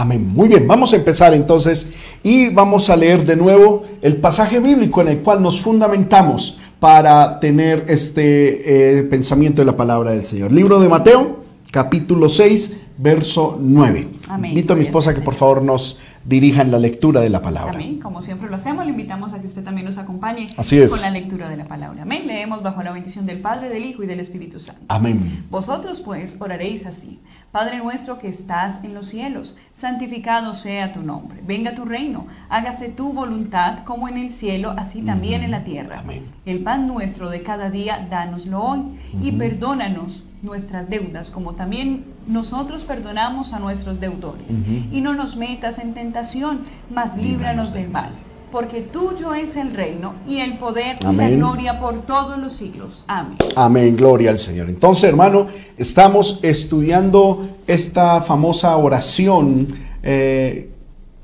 Amén. Muy bien, vamos a empezar entonces y vamos a leer de nuevo el pasaje bíblico en el cual nos fundamentamos para tener este eh, pensamiento de la palabra del Señor. Libro de Mateo, capítulo 6, verso 9. Amén. Invito a mi esposa que por favor nos dirija en la lectura de la palabra. Amén. Como siempre lo hacemos, le invitamos a que usted también nos acompañe Así es. con la lectura de la palabra. Amén. Leemos bajo la bendición del Padre, del Hijo y del Espíritu Santo. Amén. Vosotros pues oraréis así. Padre nuestro que estás en los cielos, santificado sea tu nombre. Venga tu reino, hágase tu voluntad como en el cielo, así también en la tierra. Amén. El pan nuestro de cada día, dánoslo hoy y perdónanos nuestras deudas, como también nosotros perdonamos a nuestros deudores. Y no nos metas en tentación, mas líbranos del mal. Porque tuyo es el reino y el poder y la gloria por todos los siglos. Amén. Amén, gloria al Señor. Entonces, hermano, estamos estudiando esta famosa oración eh,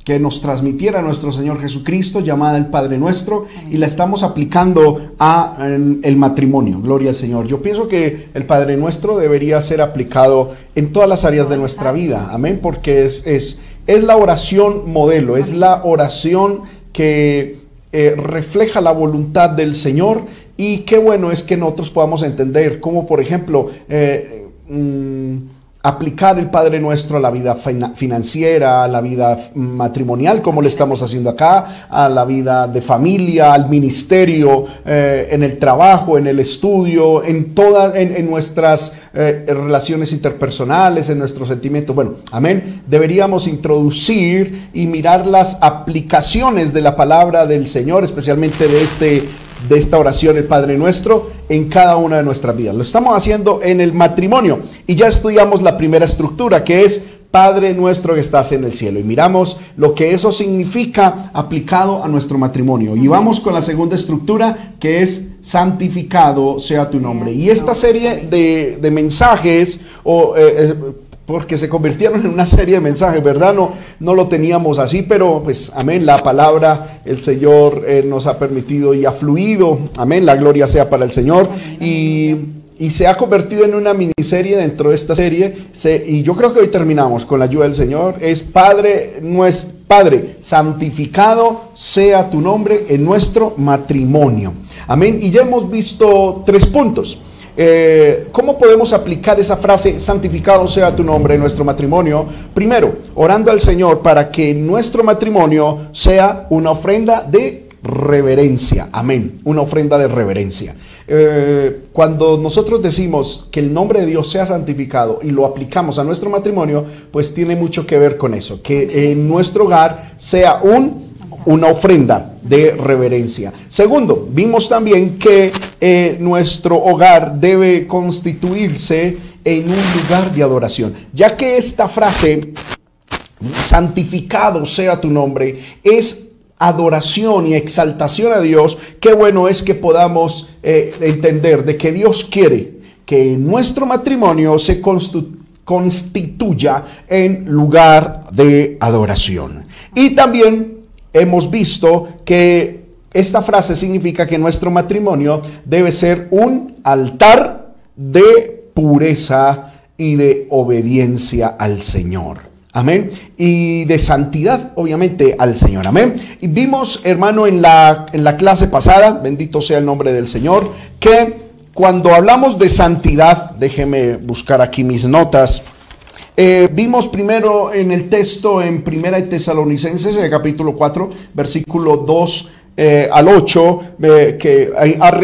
que nos transmitiera nuestro Señor Jesucristo, llamada el Padre Nuestro, y la estamos aplicando a en, el matrimonio. Gloria al Señor. Yo pienso que el Padre Nuestro debería ser aplicado en todas las áreas de nuestra vida. Amén, porque es, es, es la oración modelo, es la oración que eh, refleja la voluntad del Señor y qué bueno es que nosotros podamos entender cómo, por ejemplo, eh, mm, aplicar el Padre Nuestro a la vida fina- financiera, a la vida matrimonial, como le estamos haciendo acá, a la vida de familia, al ministerio, eh, en el trabajo, en el estudio, en todas, en nuestras eh, relaciones interpersonales, en nuestros sentimientos. Bueno, amén. Deberíamos introducir y mirar las aplicaciones de la palabra del Señor, especialmente de este de esta oración, el Padre Nuestro, en cada una de nuestras vidas. Lo estamos haciendo en el matrimonio y ya estudiamos la primera estructura, que es Padre Nuestro que estás en el cielo. Y miramos lo que eso significa aplicado a nuestro matrimonio. Y vamos con la segunda estructura, que es santificado sea tu nombre. Y esta serie de, de mensajes, o, eh, porque se convirtieron en una serie de mensajes, ¿verdad? No, no lo teníamos así, pero pues amén, la palabra, el Señor eh, nos ha permitido y ha fluido, amén, la gloria sea para el Señor. Y, y se ha convertido en una miniserie dentro de esta serie, se- y yo creo que hoy terminamos con la ayuda del Señor, es Padre, nuestro Padre, santificado sea tu nombre en nuestro matrimonio. Amén, y ya hemos visto tres puntos. Eh, ¿Cómo podemos aplicar esa frase, santificado sea tu nombre en nuestro matrimonio? Primero, orando al Señor para que nuestro matrimonio sea una ofrenda de reverencia. Amén. Una ofrenda de reverencia. Eh, cuando nosotros decimos que el nombre de Dios sea santificado y lo aplicamos a nuestro matrimonio, pues tiene mucho que ver con eso. Que en nuestro hogar sea un una ofrenda de reverencia. Segundo, vimos también que eh, nuestro hogar debe constituirse en un lugar de adoración, ya que esta frase, santificado sea tu nombre, es adoración y exaltación a Dios, qué bueno es que podamos eh, entender de que Dios quiere que nuestro matrimonio se constituya en lugar de adoración. Y también hemos visto que esta frase significa que nuestro matrimonio debe ser un altar de pureza y de obediencia al Señor. Amén. Y de santidad, obviamente, al Señor. Amén. Y vimos, hermano, en la, en la clase pasada, bendito sea el nombre del Señor, que cuando hablamos de santidad, déjeme buscar aquí mis notas. Eh, vimos primero en el texto en Primera de Tesalonicenses, en el capítulo 4, versículo 2 eh, al 8, eh, que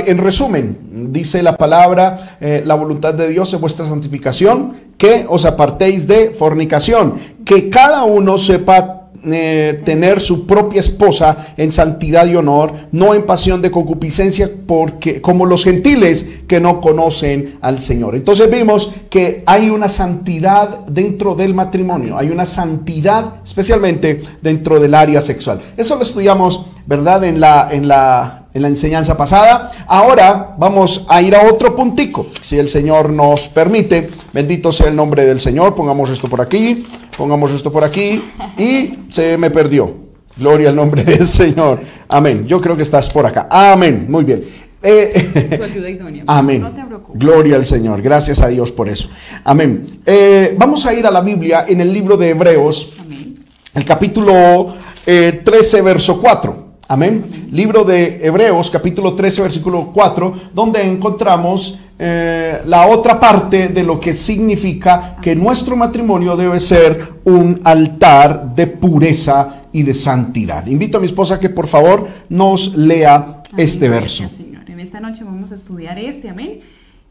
en resumen, dice la palabra, la voluntad de Dios es vuestra santificación, que os apartéis de fornicación, que cada uno sepa eh, tener su propia esposa en santidad y honor, no en pasión de concupiscencia, porque como los gentiles que no conocen al Señor. Entonces vimos que hay una santidad dentro del matrimonio, hay una santidad especialmente dentro del área sexual. Eso lo estudiamos, ¿verdad? En la, en la, en la enseñanza pasada. Ahora vamos a ir a otro puntico, si el Señor nos permite. Bendito sea el nombre del Señor. Pongamos esto por aquí, pongamos esto por aquí y se me perdió. Gloria al nombre del Señor. Amén. Yo creo que estás por acá. Amén. Muy bien. Eh. Amén. Gloria al Señor. Gracias a Dios por eso. Amén. Eh, vamos a ir a la Biblia en el libro de Hebreos, Amén. el capítulo eh, 13, verso 4. Amén. Libro de Hebreos, capítulo 13, versículo 4, donde encontramos eh, la otra parte de lo que significa que nuestro matrimonio debe ser un altar de pureza y de santidad. Invito a mi esposa que por favor nos lea Amén. este verso. Gracias, Señor. En esta noche vamos a estudiar este, amén,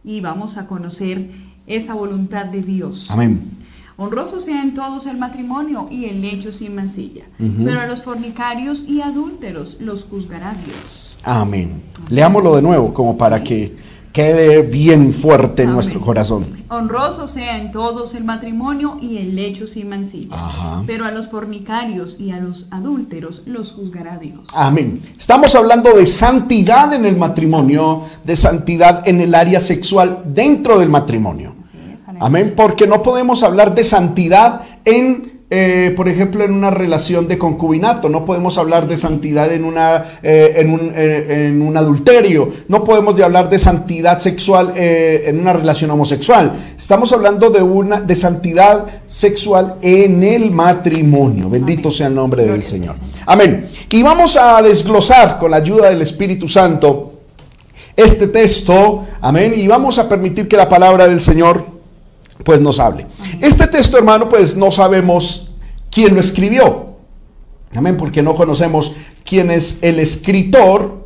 y vamos a conocer esa voluntad de Dios. Amén. Honroso sea en todos el matrimonio y el lecho sin mancilla, pero a los fornicarios y adúlteros los juzgará Dios. Amén. Leámoslo de nuevo como para que quede bien fuerte en Amén. nuestro corazón. Honroso sea en todos el matrimonio y el lecho sin mancilla, Ajá. pero a los fornicarios y a los adúlteros los juzgará Dios. Amén. Estamos hablando de santidad en el matrimonio, de santidad en el área sexual dentro del matrimonio. Amén. Porque no podemos hablar de santidad en, eh, por ejemplo, en una relación de concubinato. No podemos hablar de santidad en, una, eh, en, un, eh, en un adulterio. No podemos de hablar de santidad sexual en una relación homosexual. Estamos hablando de, una, de santidad sexual en el matrimonio. Bendito Amén. sea el nombre del Gloria Señor. Amén. Y vamos a desglosar con la ayuda del Espíritu Santo este texto. Amén. Y vamos a permitir que la palabra del Señor pues nos hable. Este texto, hermano, pues no sabemos quién lo escribió. Amén, porque no conocemos quién es el escritor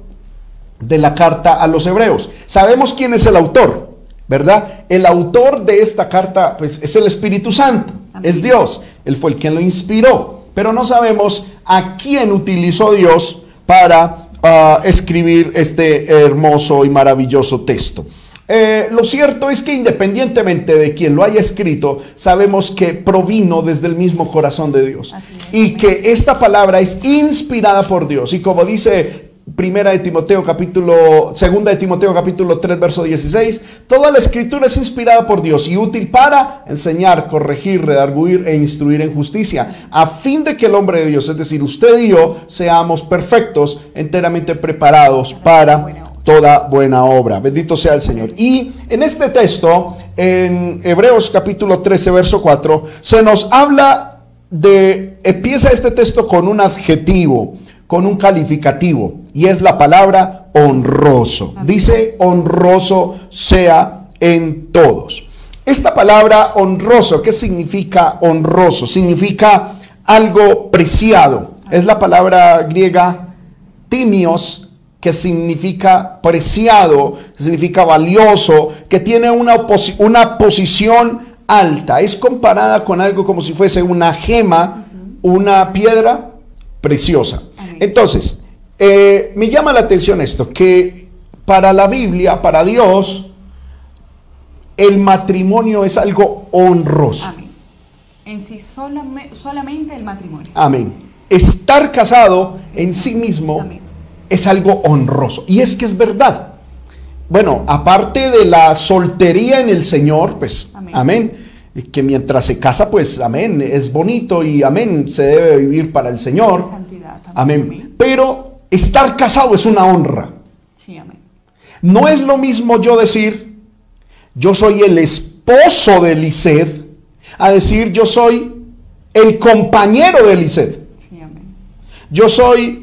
de la carta a los hebreos. Sabemos quién es el autor, ¿verdad? El autor de esta carta, pues es el Espíritu Santo, Amén. es Dios. Él fue el quien lo inspiró, pero no sabemos a quién utilizó Dios para ah, escribir este hermoso y maravilloso texto. Eh, lo cierto es que independientemente de quien lo haya escrito, sabemos que provino desde el mismo corazón de Dios. Es. Y que esta palabra es inspirada por Dios. Y como dice Primera de Timoteo capítulo, Segunda de Timoteo capítulo 3 verso 16, toda la escritura es inspirada por Dios y útil para enseñar, corregir, redarguir e instruir en justicia, a fin de que el hombre de Dios, es decir, usted y yo, seamos perfectos, enteramente preparados para toda buena obra. Bendito sea el Señor. Y en este texto, en Hebreos capítulo 13, verso 4, se nos habla de, empieza este texto con un adjetivo, con un calificativo, y es la palabra honroso. Amén. Dice, honroso sea en todos. Esta palabra honroso, ¿qué significa honroso? Significa algo preciado. Es la palabra griega timios, que significa preciado, significa valioso, que tiene una, posi- una posición alta. Es comparada con algo como si fuese una gema, una piedra preciosa. Amén. Entonces, eh, me llama la atención esto, que para la Biblia, para Dios, el matrimonio es algo honroso. Amén. En sí solame- solamente el matrimonio. Amén. Estar casado en sí mismo Amén. Es algo honroso. Y es que es verdad. Bueno, aparte de la soltería en el Señor, pues, amén. Amén. Que mientras se casa, pues, amén, es bonito y amén, se debe vivir para el Señor. Santidad. Amén. Pero estar casado es una honra. Sí, amén. No es lo mismo yo decir, yo soy el esposo de Lisset, a decir, yo soy el compañero de Lisset. Sí, amén. Yo soy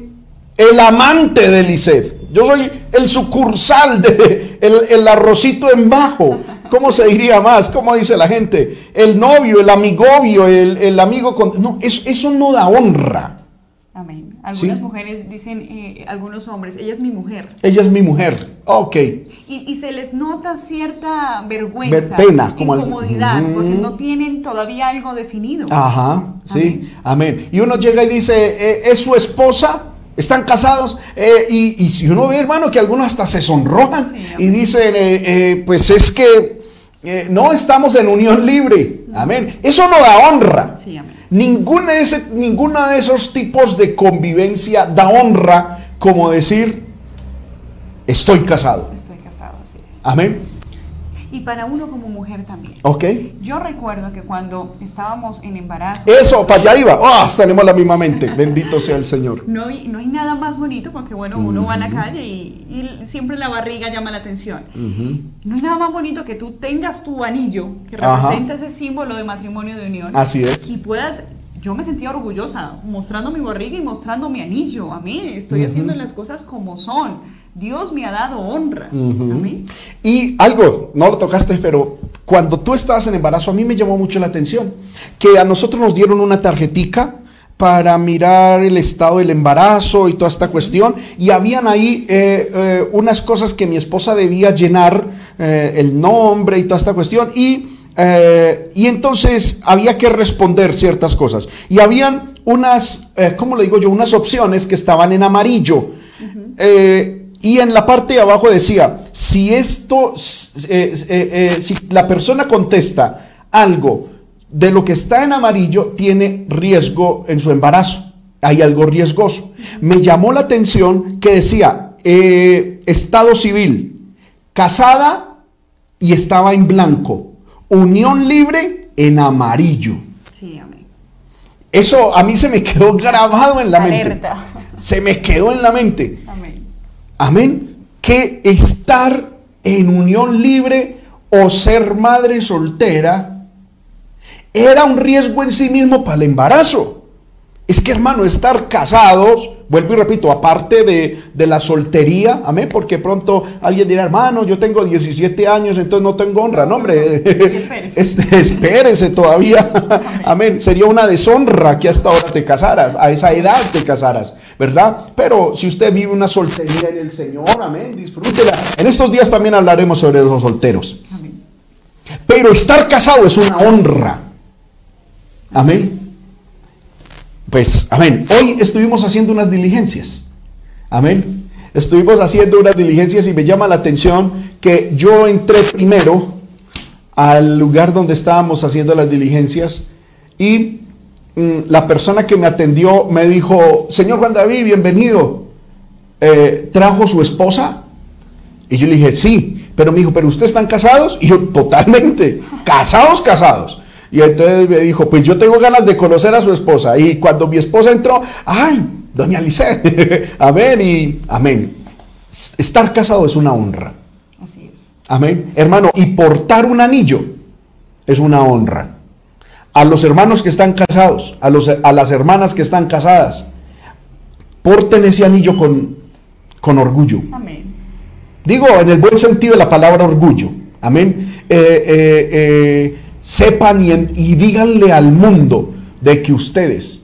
el amante de Lisset. Yo soy el sucursal de el, el arrocito en bajo. ¿Cómo se diría más? ¿Cómo dice la gente? El novio, el amigovio, el, el amigo con... No, eso, eso no da honra. Amén. Algunas Sí. mujeres dicen, eh, algunos hombres, ella es mi mujer. Ella es mi mujer. Ok. Y, y se les nota cierta vergüenza, Ver- pena, como al- incomodidad, porque no tienen todavía algo definido. Ajá, sí, amén. Y uno llega y dice, eh, ¿es su esposa? ¿Están casados? Eh, y, y si uno ve, hermano, que algunos hasta se sonrojan Sí, y dicen, eh, eh, pues es que no estamos en unión libre. Amén. Eso no da honra. Sí, amén. Ninguna de, ese, ninguna de esos tipos de convivencia da honra como decir, estoy casado. Estoy casado, así es. Amén. Y para uno como mujer también. Ok. Yo recuerdo que cuando estábamos en embarazo, Eso, para allá iba. Ah, tenemos la misma mente. Bendito sea el Señor. no hay, no hay nada más bonito porque, bueno, uno va a la calle y, y siempre la barriga llama la atención. No hay nada más bonito que tú tengas tu anillo que Ajá. representa ese símbolo de matrimonio de unión Así es. y puedas yo me sentía orgullosa mostrando mi barriga y mostrando mi anillo. Amén. Estoy haciendo las cosas como son. Dios me ha dado honra. Amén. Y algo, no lo tocaste, pero cuando tú estabas en embarazo, a mí me llamó mucho la atención que a nosotros nos dieron una tarjetica para mirar el estado del embarazo y toda esta cuestión. Y habían ahí eh, eh, unas cosas que mi esposa debía llenar, eh, el nombre y toda esta cuestión. Y y entonces había que responder ciertas cosas. Y habían unas, ¿cómo le digo yo? Unas opciones que estaban en amarillo. Y en la parte de abajo decía, si esto, si la persona contesta algo de lo que está en amarillo, tiene riesgo en su embarazo. Hay algo riesgoso. Me llamó la atención que decía, estado civil, casada y estaba en blanco unión libre en amarillo. Sí, amén. Eso a mí se me quedó grabado en la mente. Se me quedó en la mente. Amén. Que estar en unión libre o ser madre soltera era un riesgo en sí mismo para el embarazo. Es que, hermano, estar casados, vuelvo y repito, aparte de, la soltería, amén, porque pronto alguien dirá, hermano, yo tengo 17 años, entonces no tengo honra. No, hombre, espérese, espérese todavía. Amén. Sería una deshonra que hasta ahora te casaras, a esa edad te casaras, ¿verdad? Pero si usted vive una soltería en el Señor, amén, disfrútela. En estos días también hablaremos sobre los solteros. Pero estar casado es una honra. Amén. Pues, amén. Hoy estuvimos haciendo unas diligencias. Amén. Estuvimos haciendo unas diligencias y me llama la atención que yo entré primero al lugar donde estábamos haciendo las diligencias y mm, la persona que me atendió me dijo, señor Juan David, bienvenido. Eh, ¿Trajo su esposa? Y yo le dije, sí, pero me dijo, ¿pero ustedes están casados? Y yo, totalmente, casados, casados. Y entonces me dijo, pues yo tengo ganas de conocer a su esposa. Y cuando mi esposa entró, ay, doña Lice, amén y amén. Estar casado es una honra. Así es. Amén. Hermano, y portar un anillo es una honra. A los hermanos que están casados, a, los, a las hermanas que están casadas, porten ese anillo con, con orgullo. Amén. Digo en el buen sentido de la palabra orgullo. Amén. Eh, eh, eh, sepan y, díganle al mundo de que ustedes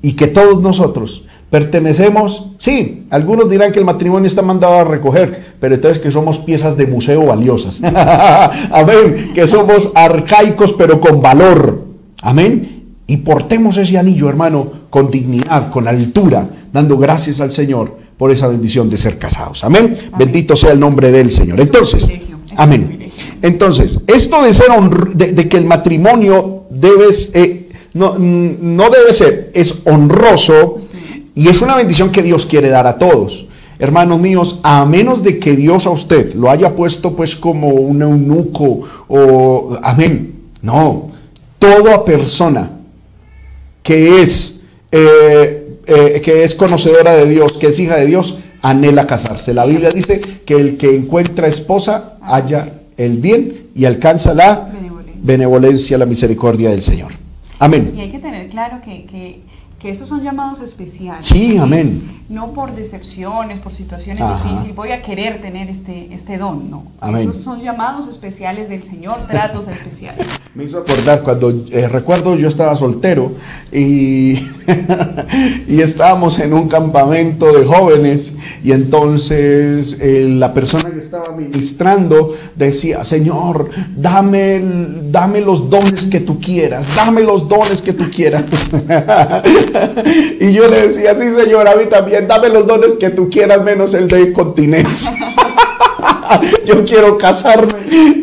y que todos nosotros pertenecemos, sí, algunos dirán que el matrimonio está mandado a recoger, pero entonces que somos piezas de museo valiosas. Amén, que somos arcaicos pero con valor. Amén. Y portemos ese anillo, hermano, con dignidad, con altura, dando gracias al Señor por esa bendición de ser casados. Amén. Bendito sea el nombre del Señor. Entonces, amén. Entonces, esto de ser de, que el matrimonio eh, no, no debe ser, es honroso y es una bendición que Dios quiere dar a todos. Hermanos míos, a menos de que Dios a usted lo haya puesto pues como un eunuco o amén. No, toda persona que es, eh, eh, que es conocedora de Dios, que es hija de Dios, anhela casarse. La Biblia dice que el que encuentra esposa haya el bien y alcanza la benevolencia, la misericordia del Señor. Amén. Y hay que tener claro que, que, que esos son llamados especiales. Sí, amén. No por decepciones, por situaciones difíciles, voy a querer tener este, este don, no. Amén. Esos son llamados especiales del Señor, tratos especiales. Me hizo acordar cuando eh, recuerdo yo estaba soltero y, y estábamos en un campamento de jóvenes y entonces eh, la persona que estaba ministrando decía, Señor, dame, dame los dones que tú quieras, dame los dones que tú quieras. y yo le decía, sí, Señor, a mí también, dame los dones que tú quieras, menos el de continencia. yo quiero casarme.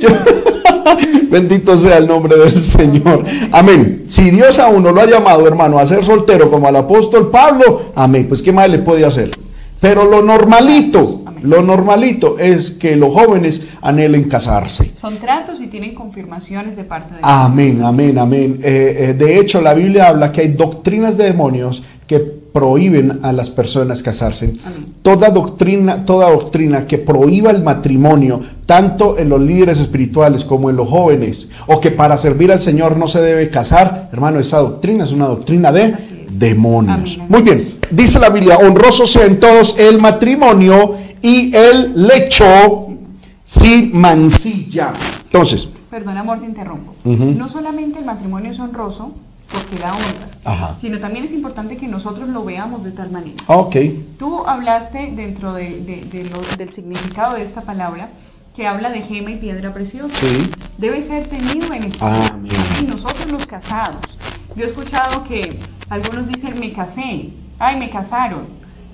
Bendito sea el nombre del Señor. Amén. Si Dios a uno lo ha llamado, hermano, a ser soltero como al apóstol Pablo, amén. Pues qué más le puede hacer. Pero lo normalito, lo normalito es que los jóvenes anhelen casarse. Son tratos y tienen confirmaciones de parte de Dios. Amén, amén, amén. Eh, eh, de hecho, la Biblia habla que hay doctrinas de demonios que prohíben a las personas casarse. Toda doctrina, toda doctrina que prohíba el matrimonio, tanto en los líderes espirituales como en los jóvenes, o que para servir al Señor no se debe casar, hermano, esa doctrina es una doctrina de demonios. Amén. Muy bien, dice la Biblia, honroso sea en todos el matrimonio y el lecho sin mancilla. Entonces, Perdón, amor, te interrumpo. Ujú. No solamente el matrimonio es honroso porque da honra, Ajá. sino también es importante que nosotros lo veamos de tal manera. ok, Tú hablaste dentro de- de- de lo- del significado de esta palabra que habla de gema y piedra preciosa. sí, Debe ser tenido en espíritu. Amén. Y nosotros los casados. Yo he escuchado que algunos dicen me casé, ay me casaron,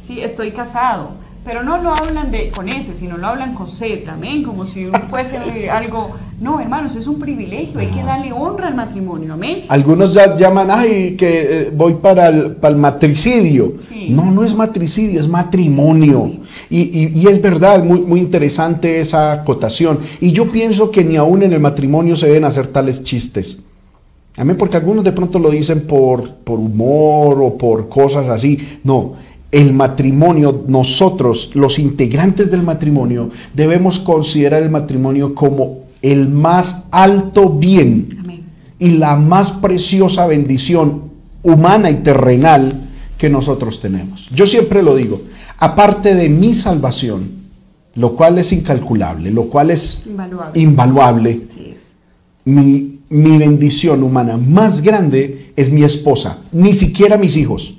sí, estoy casado. Pero no lo hablan de con ese, sino lo hablan con Z, amén, como si fuese eh, algo. No, hermanos, es un privilegio, hay que darle honra al matrimonio, amén. Algunos ya llaman, ay, que eh, voy para el, para el matricidio. Sí. No, no es matricidio, es matrimonio. Y, y- y es verdad, muy, muy interesante esa acotación. Y yo pienso que ni aún en el matrimonio se deben hacer tales chistes. Amén, porque algunos de pronto lo dicen por, por humor o por cosas así. No, el matrimonio, nosotros, los integrantes del matrimonio, debemos considerar el matrimonio como el más alto bien Amén. y la más preciosa bendición humana y terrenal que nosotros tenemos. Yo siempre lo digo, aparte de mi salvación, lo cual es incalculable, lo cual es Invaluable. invaluable, es. Mi, mi bendición humana más grande es mi esposa, ni siquiera mis hijos,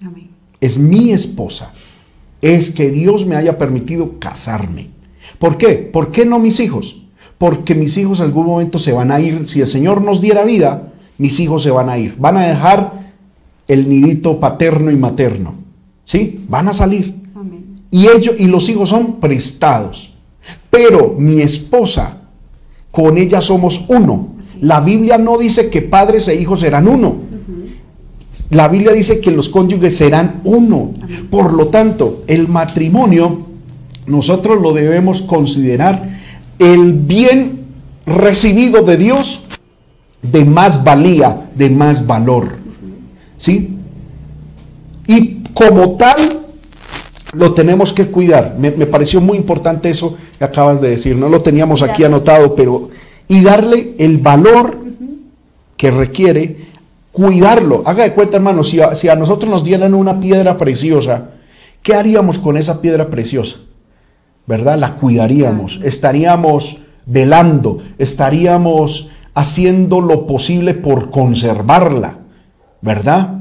Amén. es mi esposa. Es que Dios me haya permitido casarme. ¿Por qué? ¿Por qué no mis hijos? Porque mis hijos en algún momento se van a ir. Si el Señor nos diera vida, mis hijos se van a ir. Van a dejar el nidito paterno y materno. ¿Sí? Van a salir. Amén. Y ellos y los hijos son prestados. Pero mi esposa, con ella somos uno. La Biblia no dice que padres e hijos serán uno. La Biblia dice que los cónyuges serán uno. Por lo tanto, el matrimonio nosotros lo debemos considerar el bien recibido de Dios de más valía, de más valor. ¿Sí? Y como tal, lo tenemos que cuidar. Me, me pareció muy importante eso que acabas de decir. No lo teníamos aquí anotado, pero... Y darle el valor que requiere cuidarlo. Haga de cuenta, hermano, si a, si a nosotros nos dieran una piedra preciosa, ¿qué haríamos con esa piedra preciosa? ¿Verdad? La cuidaríamos, estaríamos velando, estaríamos haciendo lo posible por conservarla, ¿verdad?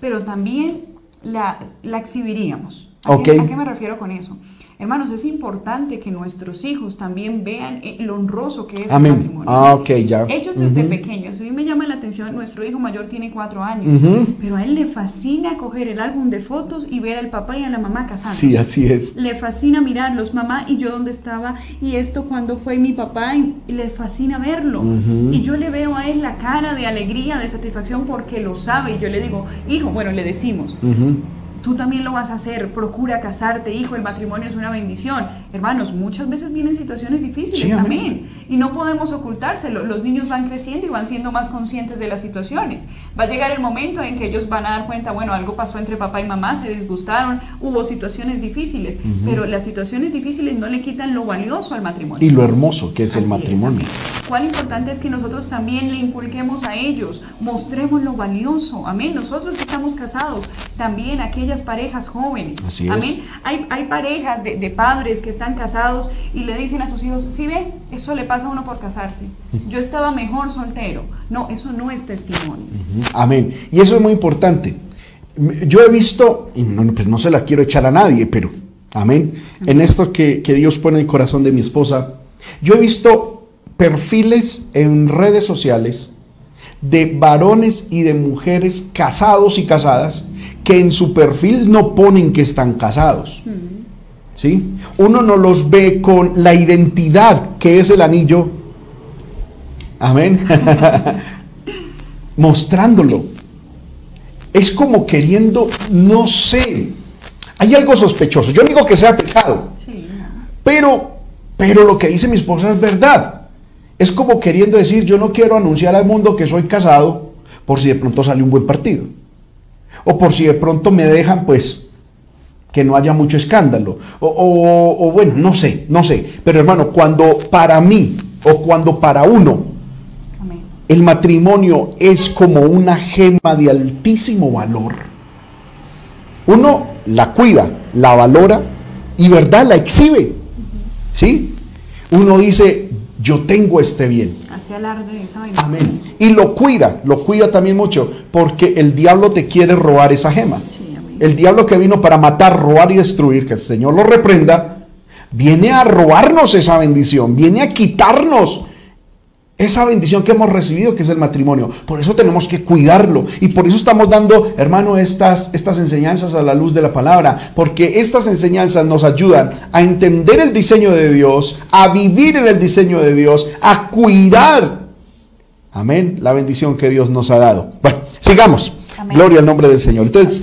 pero también la, la exhibiríamos. ¿A, Ok. qué, a qué me refiero con eso? Hermanos, es importante que nuestros hijos también vean eh, lo honroso que es Amén. el matrimonio. Ah, ok, ya. Ellos desde pequeños, a mí me llama la atención, nuestro hijo mayor tiene cuatro años, pero a él le fascina coger el álbum de fotos y ver al papá y a la mamá casándose. Sí, así es. Le fascina mirarlos, mamá, y yo dónde estaba, y esto cuando fue mi papá, y, le fascina verlo. Y yo le veo a él la cara de alegría, de satisfacción, porque lo sabe. Y yo le digo, hijo, bueno, le decimos. Tú también lo vas a hacer, procura casarte, hijo, el matrimonio es una bendición. Hermanos, muchas veces vienen situaciones difíciles, Sí, amén. Y no podemos ocultárselo. Los niños van creciendo y van siendo más conscientes de las situaciones. Va a llegar el momento en que ellos van a dar cuenta, bueno, algo pasó entre papá y mamá, se disgustaron, hubo situaciones difíciles, pero las situaciones difíciles no le quitan lo valioso al matrimonio. Y lo hermoso que es el Así matrimonio. amén. Cuán importante es que nosotros también le inculquemos a ellos, mostremos lo valioso, amén. Nosotros que estamos casados, también aquellas parejas jóvenes, Así es. amén. Hay, hay parejas de, de padres que están casados y le dicen a sus hijos, sí ve, eso le pasa a uno por casarse. Yo estaba mejor soltero. No, eso no es testimonio. Amén. Y eso es muy importante. Yo he visto, y no, pues no se la quiero echar a nadie, pero amén. En esto que, que Dios pone en el corazón de mi esposa, yo he visto perfiles en redes sociales de varones y de mujeres casados y casadas que en su perfil no ponen que están casados. ¿Sí? Uno no los ve con la identidad que es el anillo. Amén. Mostrándolo. Es como queriendo, no sé. Hay algo sospechoso. Yo digo que sea pecado, Sí, pero, pero lo que dice mi esposa es verdad. Es como queriendo decir, yo no quiero anunciar al mundo que soy casado por si de pronto sale un buen partido. O por si de pronto me dejan, pues, que no haya mucho escándalo. O, o- o bueno, no sé, no sé. Pero hermano, cuando para mí o cuando para uno Amén. el matrimonio es como una gema de altísimo valor, uno la cuida, la valora y verdad la exhibe. ¿Sí? Uno dice, yo tengo este bien. Hacia alarde de esa vaina. Amén. Y lo cuida, lo cuida también mucho, porque el diablo te quiere robar esa gema. Sí. El diablo que vino para matar, robar y destruir, que el Señor lo reprenda, viene a robarnos esa bendición, viene a quitarnos esa bendición que hemos recibido, que es el matrimonio. Por eso tenemos que cuidarlo. Y por eso estamos dando, hermano, estas, estas enseñanzas a la luz de la palabra. Porque estas enseñanzas nos ayudan a entender el diseño de Dios, a vivir en el diseño de Dios, a cuidar. Amén. La bendición que Dios nos ha dado. Bueno, sigamos. Amén. Gloria al nombre del Señor. Entonces,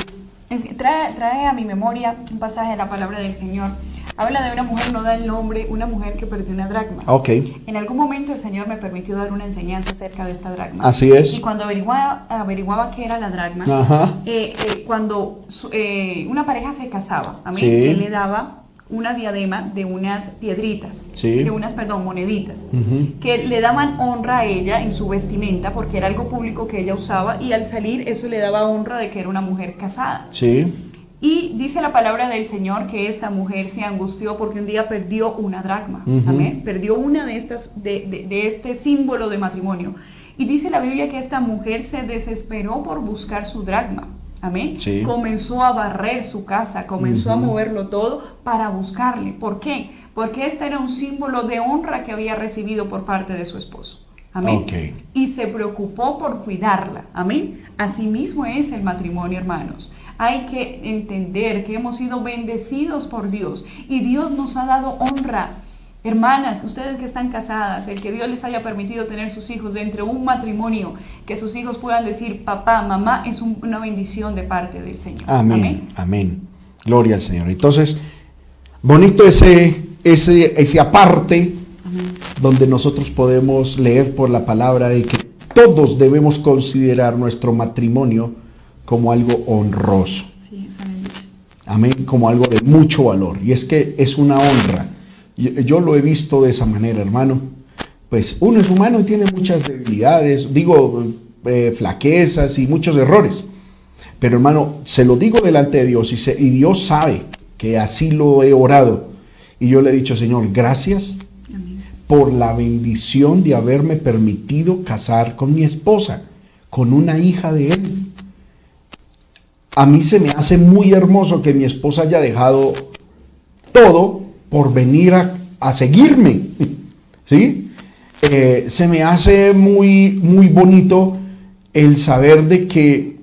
Trae, trae a mi memoria un pasaje de la palabra del Señor. Habla de una mujer, no da el nombre, una mujer que perdió una dracma. ok. En algún momento el Señor me permitió dar una enseñanza acerca de esta dracma. Así es. Y cuando averiguaba, averiguaba qué era la dracma, Ajá. eh, eh, cuando su- eh, una pareja se casaba, amén, Sí. él le daba una diadema de unas piedritas, Sí. de unas, perdón, moneditas, que le daban honra a ella en su vestimenta porque era algo público que ella usaba y al salir eso le daba honra de que era una mujer casada. Sí. Y dice la palabra del Señor que esta mujer se angustió porque un día perdió una dracma. Amén. Perdió una de estas, de, de- de este símbolo de matrimonio. Y dice la Biblia que esta mujer se desesperó por buscar su dracma. Amén. Sí. Comenzó a barrer su casa, comenzó a moverlo todo para buscarle. ¿Por qué? Porque este era un símbolo de honra que había recibido por parte de su esposo. Amén. Y se preocupó por cuidarla. Amén. Asimismo es el matrimonio, hermanos. Hay que entender que hemos sido bendecidos por Dios y Dios nos ha dado honra. Hermanas, ustedes que están casadas, el que Dios les haya permitido tener sus hijos dentro de un matrimonio, que sus hijos puedan decir papá, mamá, es un- una bendición de parte del Señor. Amén, amén. Gloria al Señor. Entonces, bonito ese, ese, ese aparte Amén. donde nosotros podemos leer por la palabra de que todos debemos considerar nuestro matrimonio como algo honroso. Sí. Amén, como algo de mucho valor. Y es que es una honra. Yo, lo he visto de esa manera, hermano. Pues uno es humano y tiene muchas debilidades, digo, eh, flaquezas y muchos errores. Pero hermano, se lo digo delante de Dios y, y Dios sabe que así lo he orado. Y yo le he dicho, Señor, gracias por la bendición de haberme permitido casar con mi esposa, con una hija de él. A mí se me hace muy hermoso que mi esposa haya dejado todo por venir a, a seguirme. ¿Sí? Eh, se me hace muy, muy bonito el saber de que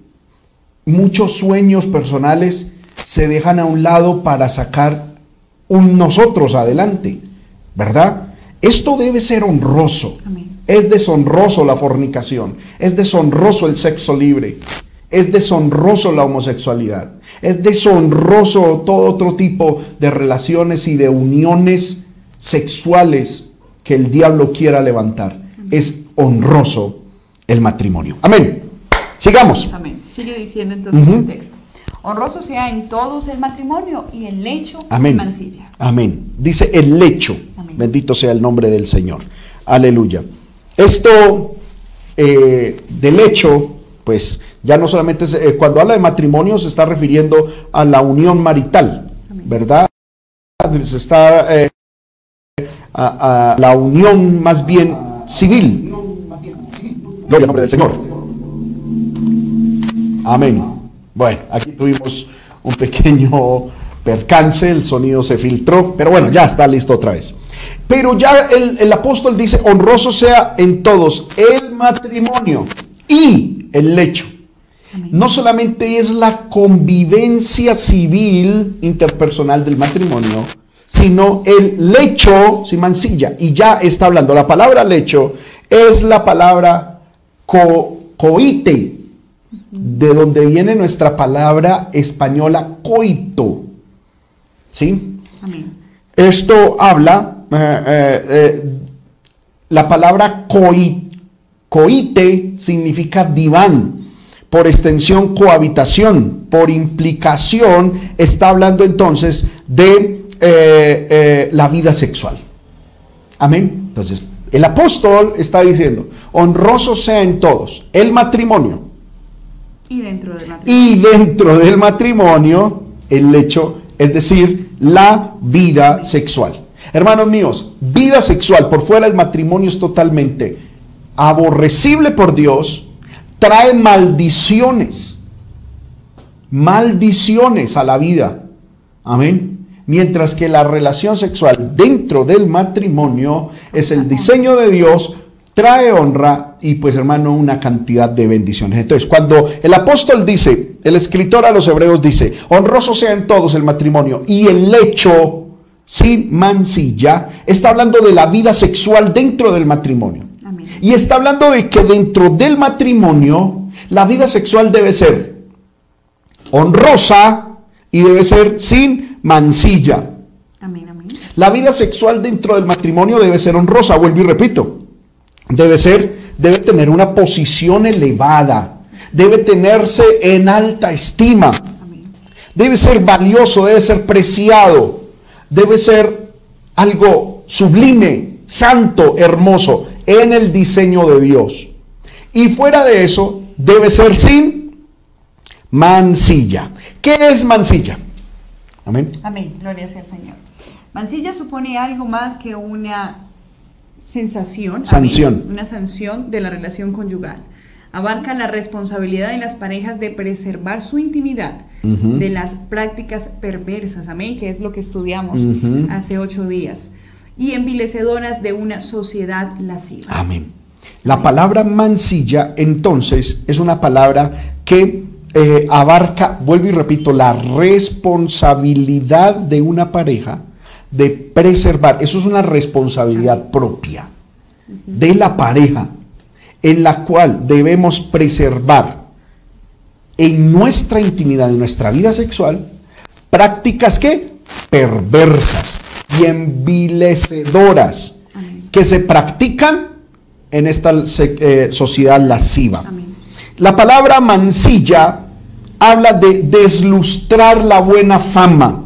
muchos sueños personales se dejan a un lado para sacar un nosotros adelante, ¿verdad? Esto debe ser honroso. Amén. Es deshonroso la fornicación, es deshonroso el sexo libre, es deshonroso la homosexualidad, es deshonroso todo otro tipo de relaciones y de uniones sexuales que el diablo quiera levantar. Es honroso el matrimonio. Amén. Sigamos. Amén. Sigue diciendo entonces el texto. Honroso sea en todos el matrimonio y el lecho Amén. sin mancilla. Amén. Dice el lecho. Amén. Bendito sea el nombre del Señor. Aleluya. Esto eh, del lecho, pues ya no solamente es, eh, cuando habla de matrimonio se está refiriendo a la unión marital. ¿verdad? Se está eh, a, a la unión más bien civil. Gloria al nombre del Señor. Amén. Bueno, aquí tuvimos un pequeño percance, el sonido se filtró, pero bueno, ya está listo otra vez. Pero ya el, el apóstol dice, honroso sea en todos el matrimonio y el lecho. Amén. No solamente es la convivencia civil interpersonal del matrimonio, sino el lecho sin mancilla. Y ya está hablando, la palabra lecho es la palabra co- coite, de donde viene nuestra palabra española coito. ¿Sí? Amén. Esto habla, eh, eh, eh, la palabra coi- coite significa diván, por extensión cohabitación, por implicación está hablando entonces de eh, eh, la vida sexual. Amén. Entonces, el apóstol está diciendo, honroso sea en todos el matrimonio. Y dentro del matrimonio. Y dentro del matrimonio, el hecho, es decir, la vida sexual. Hermanos míos, vida sexual por fuera del matrimonio es totalmente aborrecible por Dios, trae maldiciones, maldiciones a la vida. Amén. Mientras que la relación sexual dentro del matrimonio es el diseño de Dios, trae honra y pues hermano una cantidad de bendiciones. Entonces, cuando el apóstol dice, el escritor a los hebreos dice, honroso sea en todos el matrimonio y el lecho sin mancilla, está hablando de la vida sexual dentro del matrimonio. Y está hablando de que dentro del matrimonio la vida sexual debe ser honrosa y debe ser sin mancilla. La vida sexual dentro del matrimonio debe ser honrosa, vuelvo y repito. Debe ser, debe tener una posición elevada, debe tenerse en alta estima, debe ser valioso, debe ser preciado, debe ser algo sublime, santo, hermoso en el diseño de Dios. Y fuera de eso, debe ser sin mancilla. ¿Qué es mancilla? Amén. Amén, gloria sea al Señor. Mancilla supone algo más que una sensación, sanción. una sanción de la relación conyugal. Abarca la responsabilidad de las parejas de preservar su intimidad de las prácticas perversas, amén, que es lo que estudiamos hace ocho días y envilecedoras de una sociedad lasciva. Amén. La palabra mancilla entonces es una palabra que eh, abarca, vuelvo y repito, la responsabilidad de una pareja de preservar. Eso es una responsabilidad propia de la pareja en la cual debemos preservar en nuestra intimidad, en nuestra vida sexual, prácticas que perversas y envilecedoras que se practican en esta eh, sociedad lasciva. La palabra mancilla habla de deslustrar la buena fama,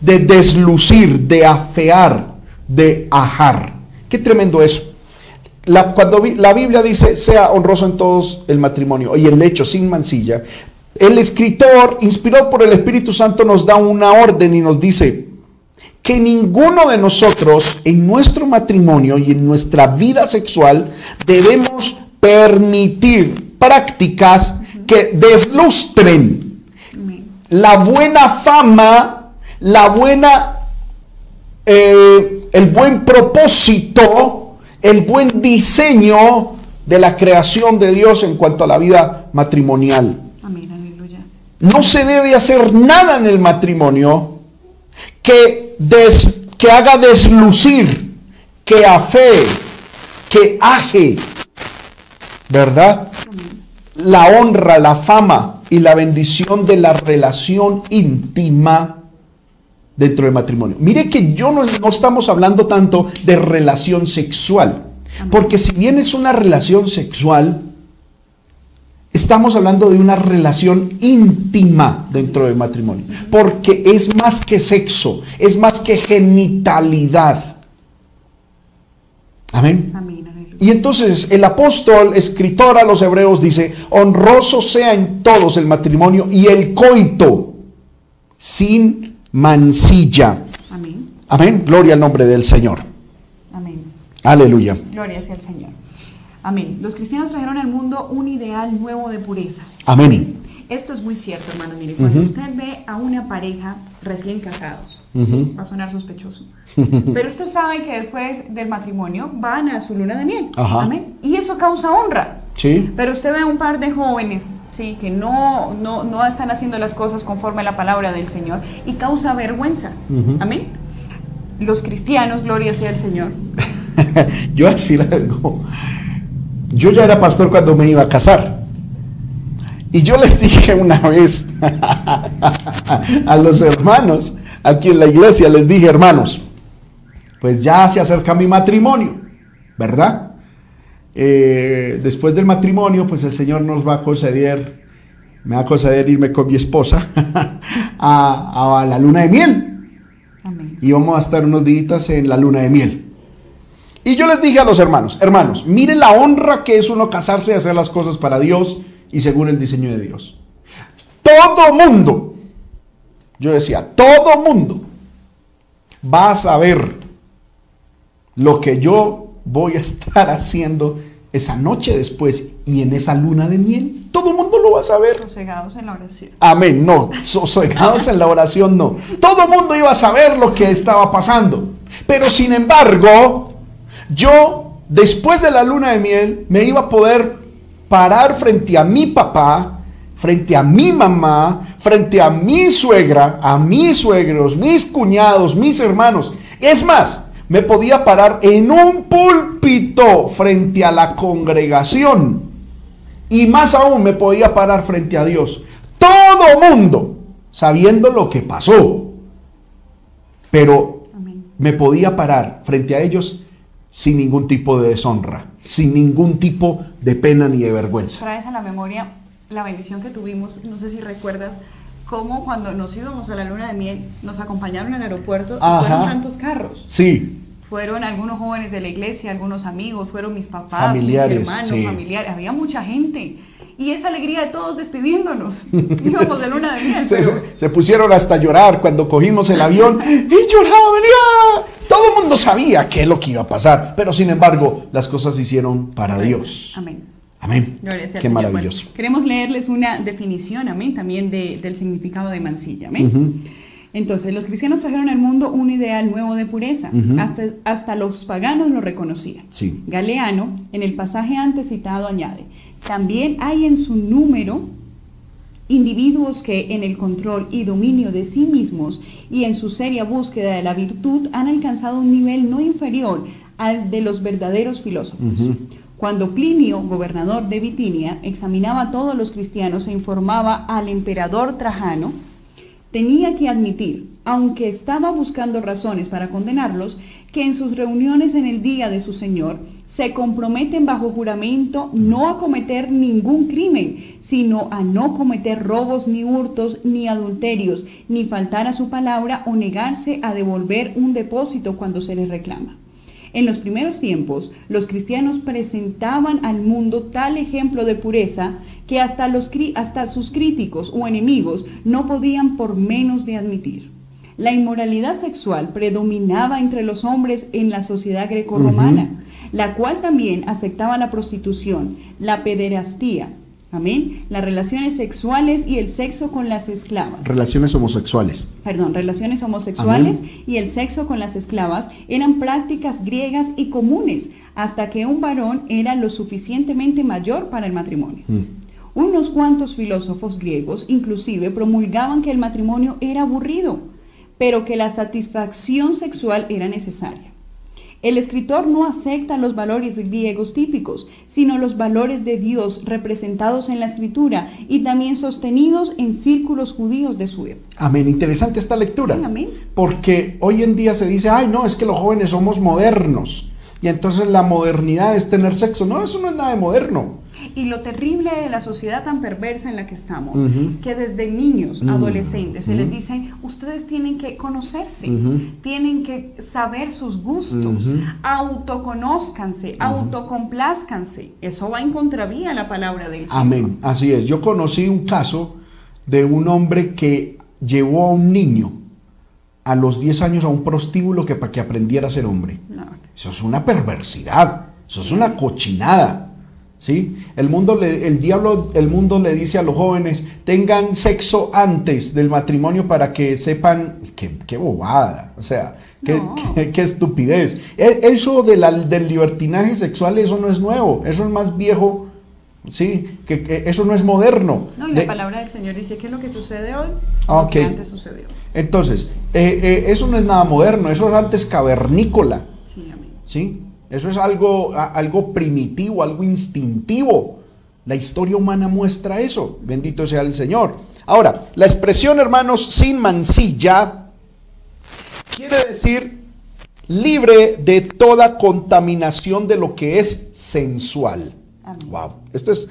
de deslucir, de afear, de ajar. Qué tremendo eso. La, cuando la Biblia dice sea honroso en todos el matrimonio y el hecho sin mancilla, el escritor, inspirado por el Espíritu Santo, nos da una orden y nos dice, que ninguno de nosotros en nuestro matrimonio y en nuestra vida sexual debemos permitir prácticas que deslustren la buena fama, la buena, eh, el buen propósito, el buen diseño de la creación de Dios en cuanto a la vida matrimonial. No se debe hacer nada en el matrimonio que, que haga deslucir, que afe, que aje, ¿verdad? La honra, la fama y la bendición de la relación íntima dentro del matrimonio. Mire que yo no, no estamos hablando tanto de relación sexual, porque si bien es una relación sexual, Estamos hablando de una relación íntima dentro del matrimonio, porque es más que sexo, es más que genitalidad. Amén. Y entonces el apóstol, escritor a los hebreos, dice, honroso sea en todos el matrimonio y el coito, sin mancilla. Amén. Amén. Gloria al nombre del Señor. Amén. Aleluya. Gloria sea al Señor. Amén. Los cristianos trajeron al mundo un ideal nuevo de pureza. Amén. Esto es muy cierto, hermano. Mire, cuando usted ve a una pareja recién casados, va a sonar sospechoso, pero usted sabe que después del matrimonio van a su luna de miel. Amén. Y eso causa honra. Sí. Pero usted ve a un par de jóvenes, sí, que no, no, no están haciendo las cosas conforme a la palabra del Señor y causa vergüenza. Amén. Los cristianos, gloria sea al Señor. Yo voy a decir algo. Yo ya era pastor cuando me iba a casar. Y yo les dije una vez a los hermanos, aquí en la iglesia, les dije, hermanos, pues ya se acerca mi matrimonio, ¿verdad? Eh, después del matrimonio, pues el Señor nos va a conceder me va a conceder irme con mi esposa a, a la luna de miel. Amén. Y vamos a estar unos días en la luna de miel. Y yo les dije a los hermanos, hermanos, miren la honra que es uno casarse y hacer las cosas para Dios y según el diseño de Dios. Todo mundo, yo decía, todo mundo va a saber lo que yo voy a estar haciendo esa noche después y en esa luna de miel. Todo el mundo lo va a saber. Sosegados en la oración. Amén. No, sosegados en la oración no. Todo el mundo iba a saber lo que estaba pasando. Pero sin embargo, yo después de la luna de miel me iba a poder parar frente a mi papá, frente a mi mamá, frente a mi suegra, a mis suegros, mis cuñados, mis hermanos. Es más, me podía parar en un púlpito frente a la congregación. Y más aún me podía parar frente a Dios. Todo mundo sabiendo lo que pasó. Pero me podía parar frente a ellos sin ningún tipo de deshonra, sin ningún tipo de pena ni de vergüenza. Traes a la memoria la bendición que tuvimos, no sé si recuerdas, cómo cuando nos íbamos a la luna de miel, nos acompañaron al aeropuerto y fueron tantos carros. Sí, Fueron algunos jóvenes de la iglesia, algunos amigos, fueron mis papás, Familiares, mis hermanos, sí. familiares, había mucha gente. Y esa alegría de todos despidiéndonos. Íbamos de luna de miel. se, pero- se- se pusieron hasta llorar cuando cogimos el avión y lloraban. Todo el mundo sabía qué es lo que iba a pasar, pero sin embargo las cosas se hicieron para Dios. Amén. Amén. Gloria sea Qué maravilloso. Bueno, queremos leerles una definición, amén, también de- del significado de mancilla, amén. Ujú. Entonces, los cristianos trajeron al mundo un ideal nuevo de pureza. Ujú. hasta, hasta los paganos lo reconocían. Sí. Galeano, en el pasaje antes citado, añade, también hay en su número individuos que en el control y dominio de sí mismos y en su seria búsqueda de la virtud han alcanzado un nivel no inferior al de los verdaderos filósofos. Cuando Plinio, gobernador de Bitinia, examinaba a todos los cristianos e informaba al emperador Trajano, tenía que admitir, aunque estaba buscando razones para condenarlos, que en sus reuniones en el día de su Señor se comprometen bajo juramento no a cometer ningún crimen, sino a no cometer robos ni hurtos ni adulterios, ni faltar a su palabra o negarse a devolver un depósito cuando se les reclama. En los primeros tiempos, los cristianos presentaban al mundo tal ejemplo de pureza que hasta, los, hasta sus críticos o enemigos no podían por menos de admitir. La inmoralidad sexual predominaba entre los hombres en la sociedad grecorromana, la cual también aceptaba la prostitución, la pederastía, amén, las relaciones sexuales y el sexo con las esclavas Relaciones homosexuales. perdón, relaciones homosexuales y el sexo con las esclavas eran prácticas griegas y comunes hasta que un varón era lo suficientemente mayor para el matrimonio. Mm. Unos cuantos filósofos griegos inclusive promulgaban que el matrimonio era aburrido, pero que la satisfacción sexual era necesaria. El escritor no acepta los valores griegos típicos, sino los valores de Dios representados en la escritura y también sostenidos en círculos judíos de su época. Amén. Interesante esta lectura. Sí, amén. Porque hoy en día se dice, ay, no, es que los jóvenes somos modernos. Y entonces la modernidad es tener sexo. No, eso no es nada de moderno. Y lo terrible de la sociedad tan perversa en la que estamos, que desde niños, Mm. adolescentes, se les dice, ustedes tienen que conocerse, tienen que saber sus gustos, autoconózcanse, autocomplázcanse. Eso va en contravía a la palabra del Señor. Amén. Así es. Yo conocí un caso de un hombre que llevó a un niño a los 10 años a un prostíbulo que para que aprendiera a ser hombre. No. Eso es una perversidad, eso es una cochinada. ¿Sí? El mundo le- el diablo, el mundo le dice a los jóvenes, tengan sexo antes del matrimonio para que sepan qué, qué bobada, o sea, qué, No. qué- qué estupidez. E- Eso de la- del libertinaje sexual, eso no es nuevo, eso es más viejo, sí, que, que eso no es moderno. No, y De- la palabra del Señor dice que es lo que sucede hoy, Ah, lo que antes sucedió. Entonces, eh, eh, eso no es nada moderno, eso es antes cavernícola. Sí, amén. ¿sí? Eso es algo, algo primitivo, algo instintivo. La historia humana muestra eso. Bendito sea el Señor. Ahora, la expresión, hermanos, sin mancilla, quiere decir libre de toda contaminación de lo que es sensual. Amén. Wow. Esto es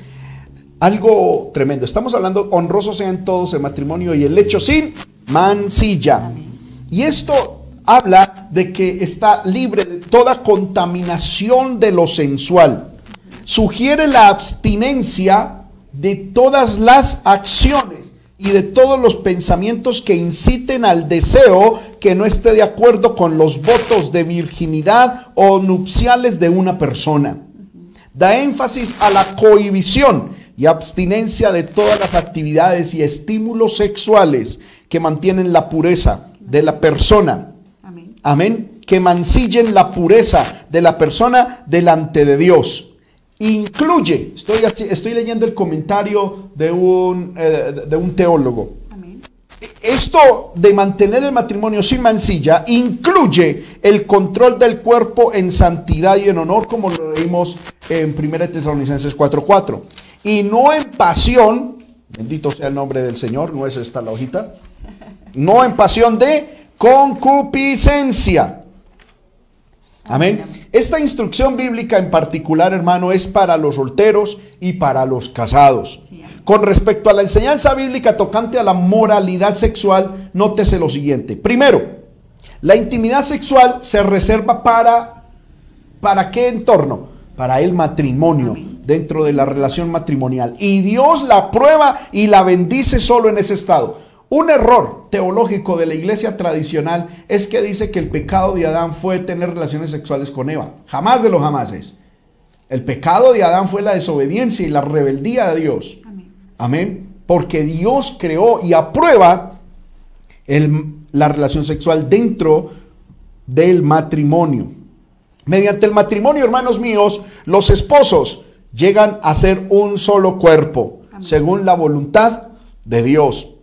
algo tremendo. Estamos hablando, honrosos sean todos el matrimonio y el hecho sin mancilla. Y esto habla de que está libre de toda contaminación de lo sensual. Sugiere la abstinencia de todas las acciones y de todos los pensamientos que inciten al deseo que no esté de acuerdo con los votos de virginidad o nupciales de una persona. Da énfasis a la cohibición y abstinencia de todas las actividades y estímulos sexuales que mantienen la pureza de la persona. Amén. Amén. Que mancillen la pureza de la persona delante de Dios incluye, estoy, estoy leyendo el comentario de un, eh, de un teólogo. Esto de mantener el matrimonio sin mancilla incluye el control del cuerpo en santidad y en honor, como lo leímos en 1 Tesalonicenses 4:4. Y no en pasión, bendito sea el nombre del Señor, no es esta la hojita, no en pasión de concupiscencia Amén. Esta instrucción bíblica en particular, hermano, es para los solteros y para los casados. Con respecto a la enseñanza bíblica tocante a la moralidad sexual, nótese lo siguiente. Primero, la intimidad sexual se reserva para, ¿para qué entorno? Para el matrimonio, dentro de la relación matrimonial. Y Dios la prueba y la bendice solo en ese estado. Un error teológico de la iglesia tradicional es que dice que el pecado de Adán fue tener relaciones sexuales con Eva. Jamás de los jamases. El pecado de Adán fue la desobediencia y la rebeldía de Dios. Amén. Porque Dios creó y aprueba la relación sexual dentro del matrimonio. Mediante el matrimonio, hermanos míos, los esposos llegan a ser un solo cuerpo, según la voluntad de Dios.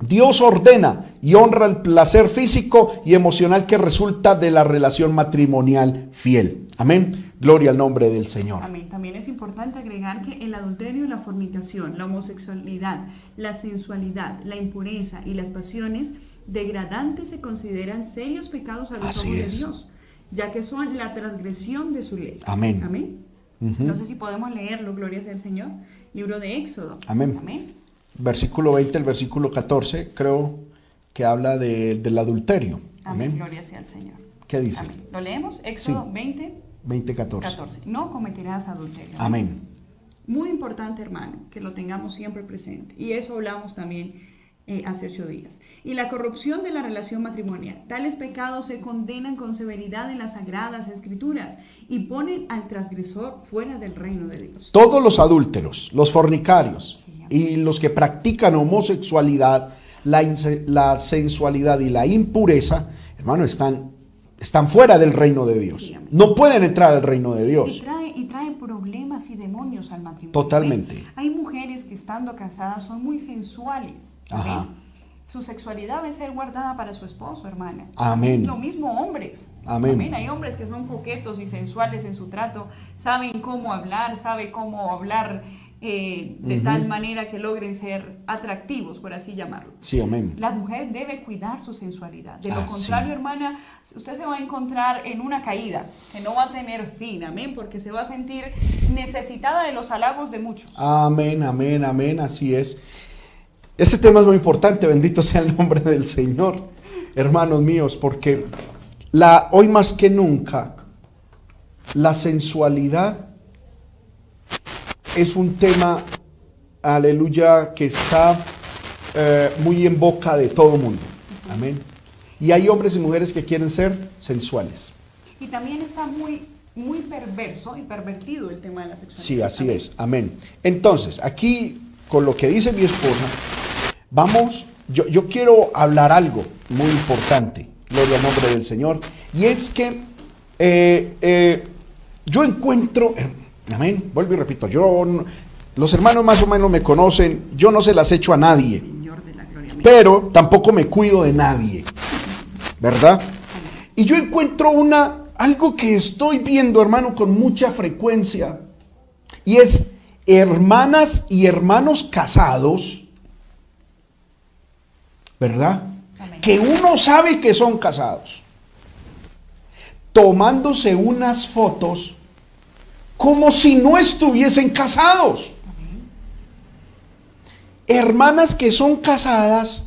Dios ordena y honra el placer físico y emocional que resulta de la relación matrimonial fiel. Amén. Gloria al nombre del Señor. Amén. También es importante agregar que el adulterio y la fornicación, la homosexualidad, la sensualidad, la impureza y las pasiones degradantes se consideran serios pecados a los ojos de Dios, ya que son la transgresión de su ley. Amén. Amén. No sé si podemos leerlo, gloria sea el Señor. Libro de Éxodo. Amén. Amén versículo 20, el versículo 14, creo que habla del adulterio. Amén. Gloria sea al Señor. ¿Qué dice? ¿Lo leemos? Éxodo 20. 20, 14. No cometerás adulterio. Amén. Muy importante, hermano, que lo tengamos siempre presente. Y eso hablamos también eh, hace ocho días. Y la corrupción de la relación matrimonial. Tales pecados se condenan con severidad en las sagradas escrituras y ponen al transgresor fuera del reino de Dios. Todos los adúlteros, los fornicarios, y los que practican homosexualidad, la, sensualidad y la impureza, hermano, están, están fuera del reino de Dios. no pueden entrar al reino de Dios. Y trae, y trae problemas y demonios al matrimonio. Totalmente. Hay mujeres que estando casadas son muy sensuales. Su sexualidad debe ser guardada para su esposo, hermana. Amén. Lo mismo hombres. Amén. Amén. Hay hombres que son coquetos y sensuales en su trato, saben cómo hablar, saben cómo hablar eh, de tal manera que logren ser atractivos, por así llamarlo. Sí, amén. La mujer debe cuidar su sensualidad. De lo contrario, hermana, usted se va a encontrar en una caída que no va a tener fin, amén, porque se va a sentir necesitada de los halagos de muchos. Amén, amén, amén, así es. Ese tema es muy importante, bendito sea el nombre del Señor, hermanos míos, porque la, hoy más que nunca la sensualidad es un tema, aleluya, que está eh, muy en boca de todo mundo. Amén. Y hay hombres y mujeres que quieren ser sensuales. Y también está muy, muy perverso y pervertido el tema de la sexualidad. Sí, así es. Amén. Entonces, aquí, con lo que dice mi esposa, vamos, yo, yo quiero hablar algo muy importante, gloria al nombre del Señor, y es que eh, eh, yo encuentro, Amén. Vuelvo y repito, yo, los hermanos más o menos me conocen, yo no se las echo a nadie, pero tampoco me cuido de nadie, ¿verdad? Y yo encuentro una, algo que estoy viendo, hermano, con mucha frecuencia, y es hermanas y hermanos casados, ¿verdad? Que uno sabe que son casados, tomándose unas fotos como si no estuviesen casados. hermanas que son casadas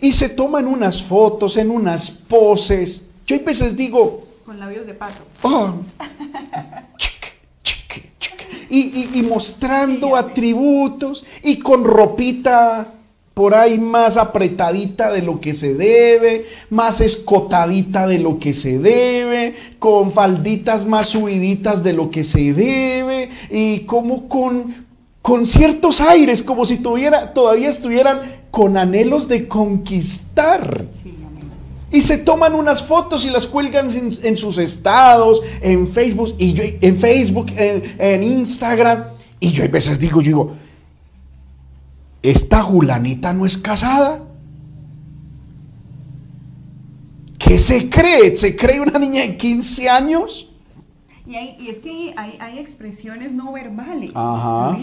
y se toman unas fotos en unas poses. Yo a veces digo, Con labios de pato. oh, chic, chic, y, y- y mostrando atributos y con ropita por ahí más apretadita de lo que se debe, más escotadita de lo que se debe, con falditas más subiditas de lo que se debe y como con con ciertos aires, como si tuviera, todavía estuvieran con anhelos de conquistar. Sí. Y se toman unas fotos y las cuelgan en, en sus estados, en Facebook, y yo, en Facebook, en, en Instagram. Y yo a veces digo, yo digo, ¿esta Julanita no es casada? ¿Qué se cree? ¿Se cree una niña de 15 años? Y, hay- y es que hay, hay expresiones no verbales. Ajá.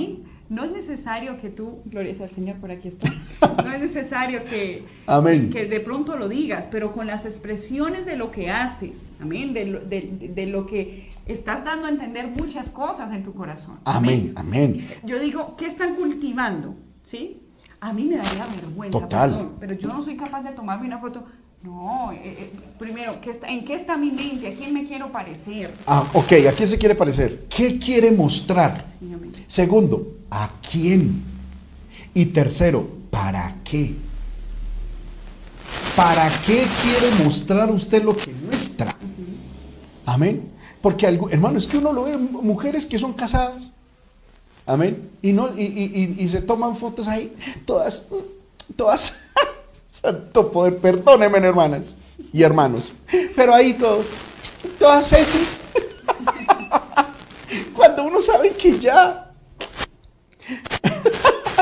No es necesario que tú, gloria al Señor, por aquí está. No es necesario que, Amén. que de pronto lo digas, pero con las expresiones de lo que haces, amén, de lo, de- de lo que estás dando a entender muchas cosas en tu corazón. Amén, amén. Yo digo, ¿qué están cultivando? ¿Sí? A mí me daría vergüenza, Total. perdón, pero yo no soy capaz de tomarme una foto. No, eh, eh, primero, ¿qué está- ¿en qué está mi mente? ¿A quién me quiero parecer? Ah, ok, ¿a quién se quiere parecer? ¿Qué quiere mostrar? Sí. Segundo, ¿a quién? Y tercero, ¿para qué? ¿Para qué quiere mostrar usted lo que muestra? Amén. Porque, algu- hermano, es que uno lo ve, mujeres que son casadas. Amén. Y, no, y, y- y- se toman fotos ahí, todas, todas, santo poder, perdónenme, hermanas y hermanos. Pero ahí todos, todas esis. Cuando uno sabe que ya.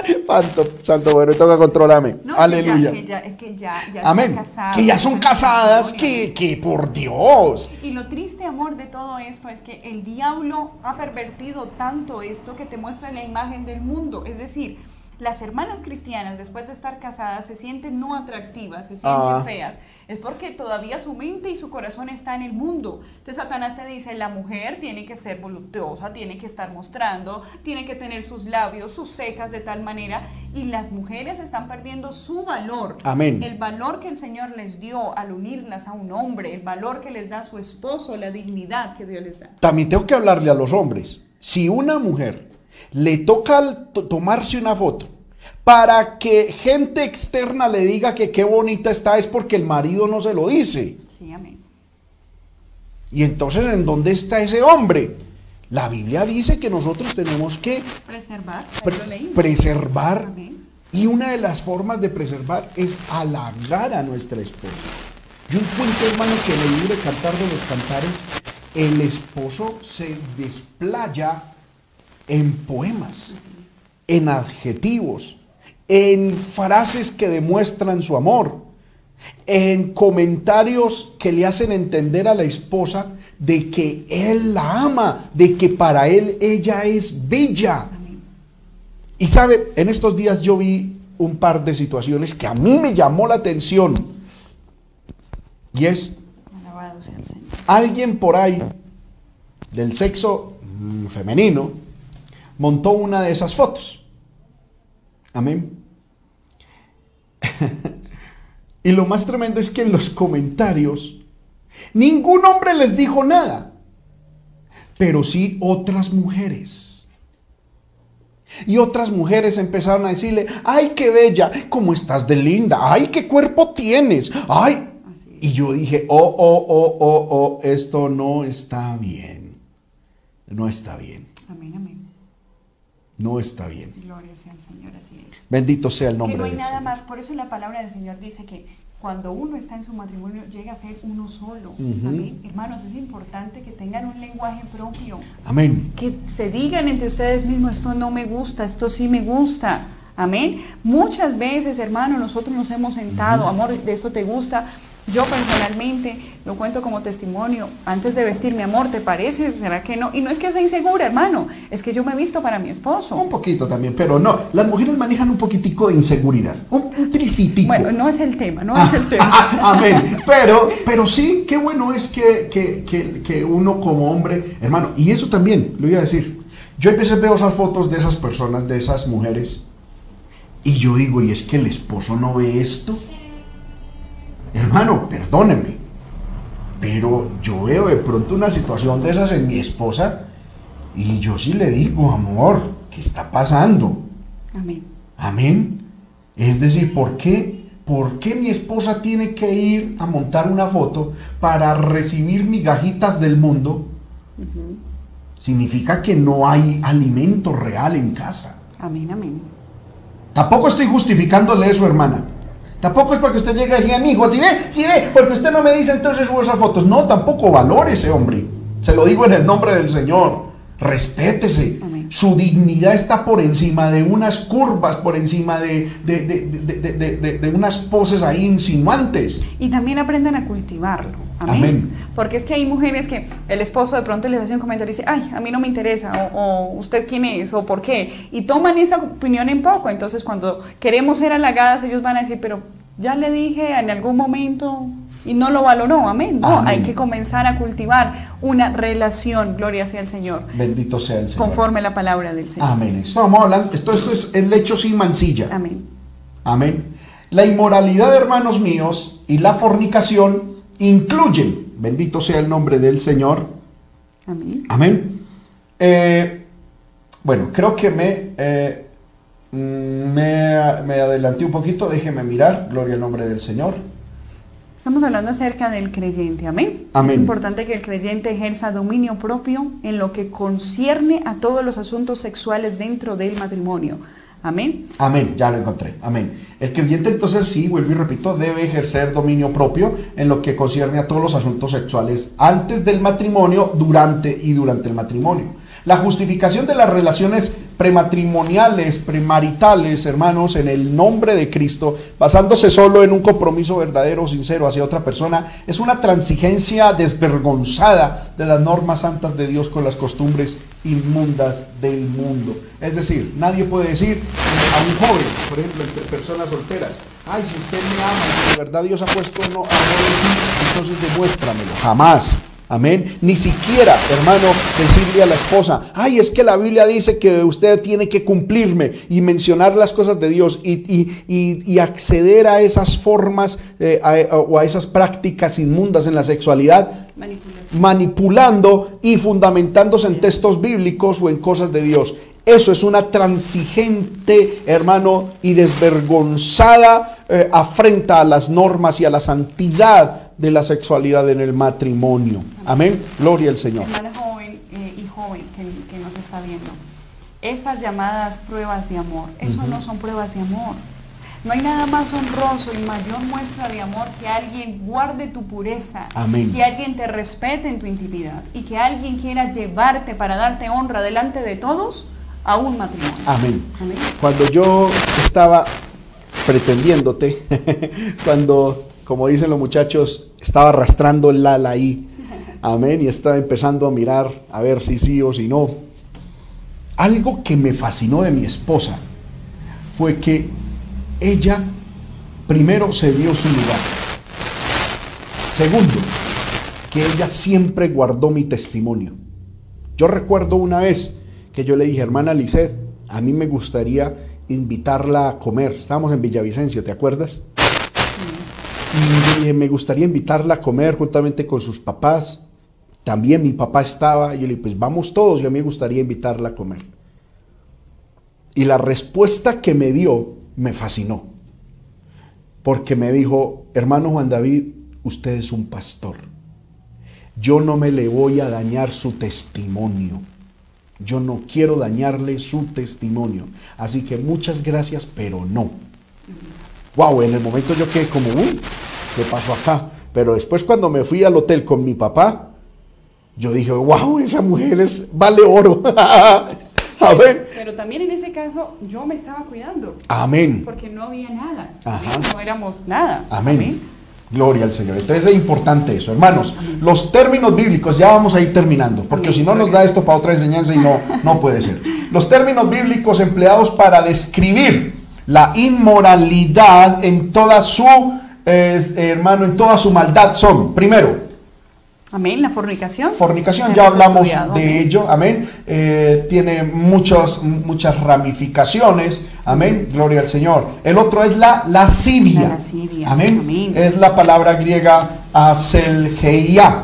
Santo, santo, bueno, toca controlarme. No, que Aleluya. ya- que ya- es que ya, ya Amén. están casados, que ya son casadas, que, que por Dios. Y lo triste, amor, de todo esto es que el diablo ha pervertido tanto esto que te muestra la imagen del mundo. Es decir, las hermanas cristianas, después de estar casadas, se sienten no atractivas, se sienten Ah. feas. Es porque todavía su mente y su corazón está en el mundo. Entonces Satanás te dice, la mujer tiene que ser voluptuosa, tiene que estar mostrando, tiene que tener sus labios, sus cejas de tal manera. Y las mujeres están perdiendo su valor. Amén. El valor que el Señor les dio al unirlas a un hombre, el valor que les da su esposo, la dignidad que Dios les da. También tengo que hablarle a los hombres. Si una mujer le toca tomarse una foto para que gente externa le diga que qué bonita está, es porque el marido no se lo dice. Sí, amén. Y entonces, ¿en dónde está ese hombre? La Biblia dice que nosotros tenemos que Preservar, pre- preservar. Amén. Y una de las formas de preservar es halagar a nuestra esposa. Yo encuentro, hermano, que en el libro de Cantar de los Cantares, el esposo se desplaya en poemas, en adjetivos, en frases que demuestran su amor, en comentarios que le hacen entender a la esposa de que él la ama, de que para él ella es bella. Y sabe, en estos días yo vi un par de situaciones que a mí me llamó la atención. Y es alguien por ahí del sexo mm, femenino montó una de esas fotos. Amén. y lo más tremendo es que en los comentarios ningún hombre les dijo nada, pero sí otras mujeres. Y otras mujeres empezaron a decirle, ay, qué bella, cómo estás de linda, ay, qué cuerpo tienes, ay. Y yo dije, oh, oh, oh, oh, oh, esto no está bien. No está bien, amén. No está bien. Gloria sea al Señor, así es. Bendito sea el nombre no hay nada Señor. más, por eso la palabra del Señor dice que cuando uno está en su matrimonio llega a ser uno solo. Amén. Hermanos, es importante que tengan un lenguaje propio. Amén. que se digan entre ustedes mismos, esto no me gusta, esto sí me gusta. Amén. Muchas veces, hermano, nosotros nos hemos sentado, amor, de esto te gusta. Yo personalmente lo cuento como testimonio. Antes de vestirme, amor, ¿te parece? ¿Será que no? Y no es que sea insegura, hermano. Es que yo me he visto para mi esposo. Un poquito también, pero no. Las mujeres manejan un poquitico de inseguridad. Un, un tricitico. Bueno, no es el tema, no Ah, es el tema. ah, amén. Pero, pero sí, qué bueno es que, que- que- que uno como hombre, hermano, y eso también, lo iba a decir. Yo a veces veo esas fotos de esas personas, de esas mujeres, Y yo digo, ¿y es que el esposo no ve esto? Hermano, perdóneme, pero yo veo de pronto una situación de esas en mi esposa y yo sí le digo, amor, ¿qué está pasando? Amén. Amén. Es decir, ¿por qué? ¿Por qué mi esposa tiene que ir a montar una foto para recibir migajitas del mundo? Significa que no hay alimento real en casa. Amén, amén. Tampoco estoy justificándole eso, hermana. Tampoco es para que usted llegue diga, mi hijo, si ve, si ve, porque usted no me dice entonces subo esas fotos. No, tampoco valore ese hombre. Se lo digo en el nombre del Señor. Respétese. Su dignidad está por encima de unas curvas, por encima de, de, de- de- de- de- de unas poses ahí insinuantes. Y también aprendan a cultivarlo. Amén. Amén. Porque es que hay mujeres que el esposo de pronto les hace un comentario y dice, ay, a mí no me interesa, o, o usted quién es, o por qué. Y toman esa opinión en poco. Entonces, cuando queremos ser halagadas, ellos van a decir, pero ya le dije en algún momento y no lo valoró. Amén. No, Amén. hay que comenzar a cultivar una relación, gloria sea el Señor, Bendito sea el Señor. conforme la palabra del Señor. Amén. Esto, estamos hablando, esto, esto es el lecho sin mancilla. Amén. Amén. La inmoralidad, hermanos míos, y la fornicación incluyen, bendito sea el nombre del Señor. Amén. Amén. Eh, bueno, creo que me, eh, mm, me, me adelanté un poquito, déjeme mirar, gloria al nombre del Señor. Estamos hablando acerca del creyente, amén. Amén. Es importante que el creyente ejerza dominio propio en lo que concierne a todos los asuntos sexuales dentro del matrimonio. Amén. Amén, ya lo encontré. Amén. El creyente entonces sí, vuelvo y repito, debe ejercer dominio propio en lo que concierne a todos los asuntos sexuales antes del matrimonio, durante y durante el matrimonio. La justificación de las relaciones prematrimoniales, premaritales, hermanos, en el nombre de Cristo, basándose solo en un compromiso verdadero, sincero hacia otra persona, es una transigencia desvergonzada de las normas santas de Dios con las costumbres inmundas del mundo. Es decir, nadie puede decir a un joven, por ejemplo, entre personas solteras, ay, si usted me ama de verdad Dios ha puesto no, amor en sí, entonces demuéstramelo. Jamás. Amén. Ni siquiera, hermano, decirle a la esposa, ay, es que la Biblia dice que usted tiene que cumplirme y mencionar las cosas de Dios y, y- y- y acceder a esas formas eh, a- o a esas prácticas inmundas en la sexualidad, manipulando y fundamentándose en textos bíblicos o en cosas de Dios. Eso es una transigente, hermano, y desvergonzada eh, afrenta a las normas y a la santidad de la sexualidad en el matrimonio. Amén. Gloria al Señor. Hermana joven eh, y joven que, que nos está viendo, esas llamadas pruebas de amor, eso no son pruebas de amor. No hay nada más honroso y mayor muestra de amor que alguien guarde tu pureza, Amén. que alguien te respete en tu intimidad y que alguien quiera llevarte para darte honra delante de todos a un matrimonio. Amén. Amén. Cuando yo estaba pretendiéndote, cuando, como dicen los muchachos, estaba arrastrando el ala ahí, amén, y estaba empezando a mirar a ver si sí o si no. Algo que me fascinó de mi esposa fue que ella primero se dio su lugar. Segundo, que ella siempre guardó mi testimonio. Yo recuerdo una vez que yo le dije, hermana Lisset, a mí me gustaría invitarla a comer. Estábamos en Villavicencio, ¿te acuerdas? Y dije, me gustaría invitarla a comer juntamente con sus papás. También mi papá estaba. Y yo le dije, pues vamos todos y a mí me gustaría invitarla a comer. Y la respuesta que me dio me fascinó. Porque me dijo, hermano Juan David, usted es un pastor. Yo no me le voy a dañar su testimonio. Yo no quiero dañarle su testimonio. Así que muchas gracias, pero no. Wow, en el momento yo quedé como, uy, ¿qué pasó acá? Pero después cuando me fui al hotel con mi papá, yo dije, wow, esa mujer es, vale oro. Amén. Pero también en ese caso yo me estaba cuidando Amén. porque no había nada. Ajá. No éramos nada. Amén. Gloria al Señor. Entonces es importante eso, hermanos. Los términos bíblicos, ya vamos a ir terminando, porque si no nos da esto para otra enseñanza y no, no puede ser. Los términos bíblicos empleados para describir la inmoralidad en toda su, eh, hermano, en toda su maldad son, primero, Amén, la fornicación. Fornicación, ya hablamos de ello, amén. Eh, tiene muchos, muchas ramificaciones, amén. Gloria al Señor. El otro es la lascivia. La lascivia. Amén. Es la palabra griega aselgeia,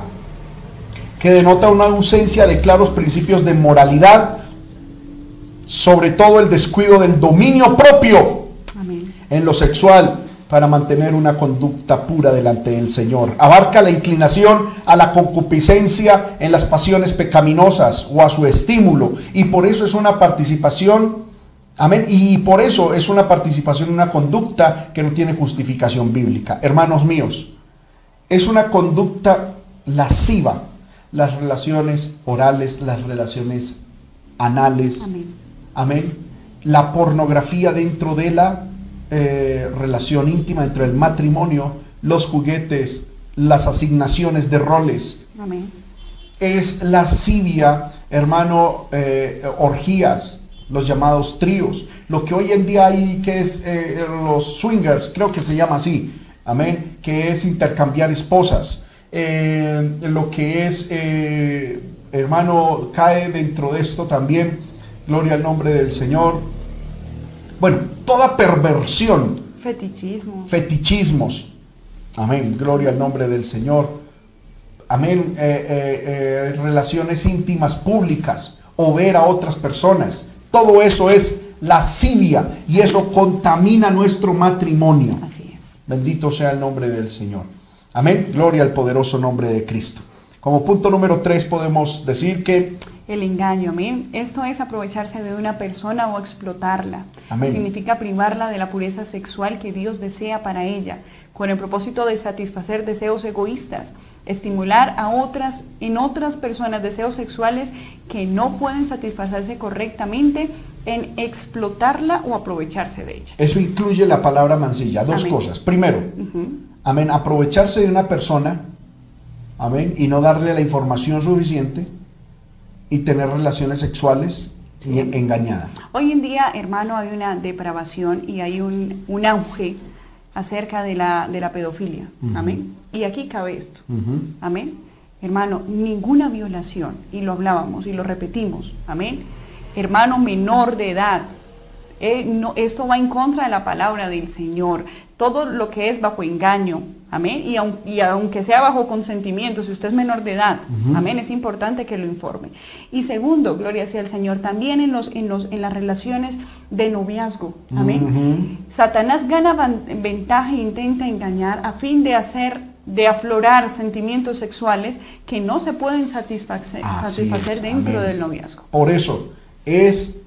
que denota una ausencia de claros principios de moralidad, sobre todo el descuido del dominio propio amén. en lo sexual para mantener una conducta pura delante del Señor. Abarca la inclinación a la concupiscencia en las pasiones pecaminosas o a su estímulo. Y por eso es una participación, amén, y por eso es una participación en una conducta que no tiene justificación bíblica. Hermanos míos, es una conducta lasciva las relaciones orales, las relaciones anales. Amén. Amén. La pornografía dentro de la eh, relación íntima entre el matrimonio, los juguetes, las asignaciones de roles. Es lascivia, hermano, eh, orgías, los llamados tríos. Lo que hoy en día hay que es eh, los swingers, creo que se llama así, amén, que es intercambiar esposas. lo que es, hermano, cae dentro de esto también, gloria al nombre del Señor, bueno, toda perversión. Fetichismo. Fetichismos. Amén. Gloria al nombre del Señor. Amén. Eh, eh, eh, relaciones íntimas públicas o ver a otras personas. Todo eso es lascivia y eso contamina nuestro matrimonio. Así es. Bendito sea el nombre del Señor. Amén. Gloria al poderoso nombre de Cristo. Como punto número tres podemos decir que el engaño. Amén. Esto es aprovecharse de una persona o explotarla. Significa privarla de la pureza sexual que Dios desea para ella, con el propósito de satisfacer deseos egoístas, estimular a otras, en otras personas deseos sexuales que no pueden satisfacerse correctamente en explotarla o aprovecharse de ella. Eso incluye la palabra mancilla. Dos cosas. Primero, amén, aprovecharse de una persona, amén, y no darle la información suficiente y tener relaciones sexuales y engañada. Hoy en día, hermano, hay una depravación y hay un, un auge acerca de la, de la pedofilia. Amén. Y aquí cabe esto. Amén. Hermano, ninguna violación, y lo hablábamos y lo repetimos. Amén. Hermano menor de edad. Eh, no, esto va en contra de la palabra del Señor. Todo lo que es bajo engaño, Amén. Y, aunque sea bajo consentimiento, si usted es menor de edad, amén, es importante que lo informe. Y segundo, gloria sea el Señor, también en, los, en, los, en las relaciones de noviazgo, amén. Satanás gana ventaja e intenta engañar a fin de hacer, de aflorar sentimientos sexuales que no se pueden satisfacer, satisfacer dentro del noviazgo. Por eso es,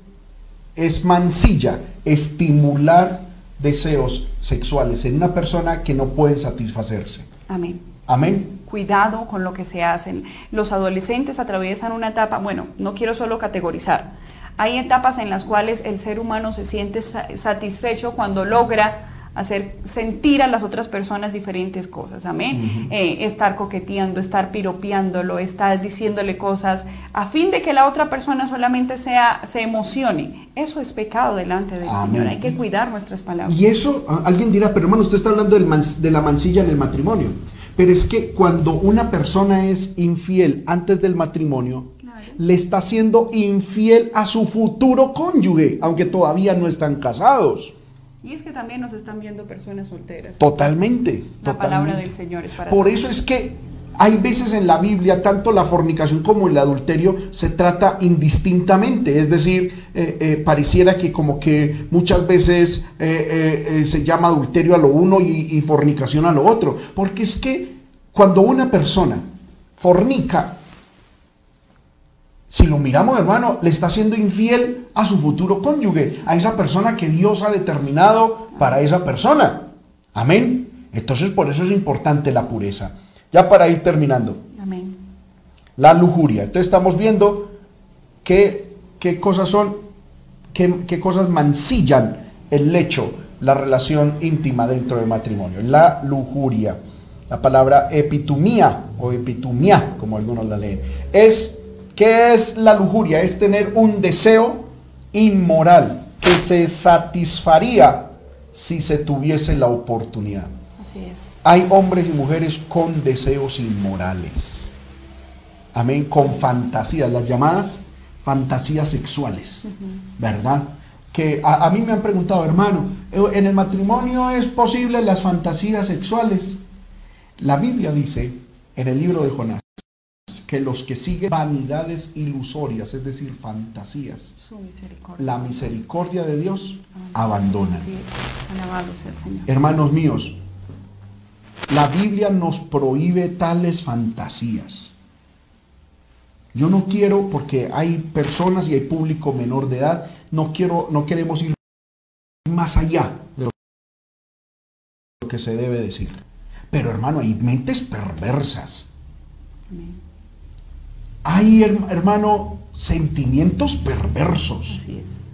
es mancilla estimular deseos sexuales en una persona que no pueden satisfacerse. Amén. Amén. Cuidado con lo que se hacen. Los adolescentes atraviesan una etapa, bueno, no quiero solo categorizar. Hay etapas en las cuales el ser humano se siente satisfecho cuando logra hacer sentir a las otras personas diferentes cosas, amén. Eh, estar coqueteando, estar piropeándolo, estar diciéndole cosas a fin de que la otra persona solamente sea, se emocione. Eso es pecado delante del Señor. Hay que cuidar nuestras palabras. Y eso, alguien dirá, pero hermano, usted está hablando de la mancilla en el matrimonio. Pero es que cuando una persona es infiel antes del matrimonio, le está siendo infiel a su futuro cónyuge, aunque todavía no están casados. Y es que también nos están viendo personas solteras. Totalmente. La palabra del Señor es para Por eso es que hay veces en la Biblia, tanto la fornicación como el adulterio se trata indistintamente, es decir, eh, eh, pareciera que como que muchas veces eh, se llama adulterio a lo uno y, y fornicación a lo otro, porque es que cuando una persona fornica, si lo miramos, hermano, le está siendo infiel a su futuro cónyuge, a esa persona que Dios ha determinado para esa persona. Amén. Entonces, por eso es importante la pureza. Ya para ir terminando. Amén. La lujuria. Entonces, estamos viendo qué, qué cosas son, qué, qué cosas mancillan el lecho, la relación íntima dentro del matrimonio. La lujuria. La palabra epitumía o epitumia, como algunos la leen, es ¿Qué es la lujuria? Es tener un deseo inmoral que se satisfaría si se tuviese la oportunidad. Así es. Hay hombres y mujeres con deseos inmorales. amén, con fantasías, las llamadas fantasías sexuales, ¿verdad? Que a, a, mí me han preguntado, hermano, ¿en el matrimonio es posible las fantasías sexuales? La Biblia dice en el libro de Jonás que los que siguen vanidades ilusorias, es decir, fantasías, misericordia. la misericordia de Dios abandonan. Así es. Alabado sea el Señor. Hermanos míos, la Biblia nos prohíbe tales fantasías. Yo no quiero, porque hay personas y hay público menor de edad, no quiero, no queremos ir más allá de lo que se debe decir. Pero hermano, hay mentes perversas. Hay, hermano, sentimientos perversos. Así es.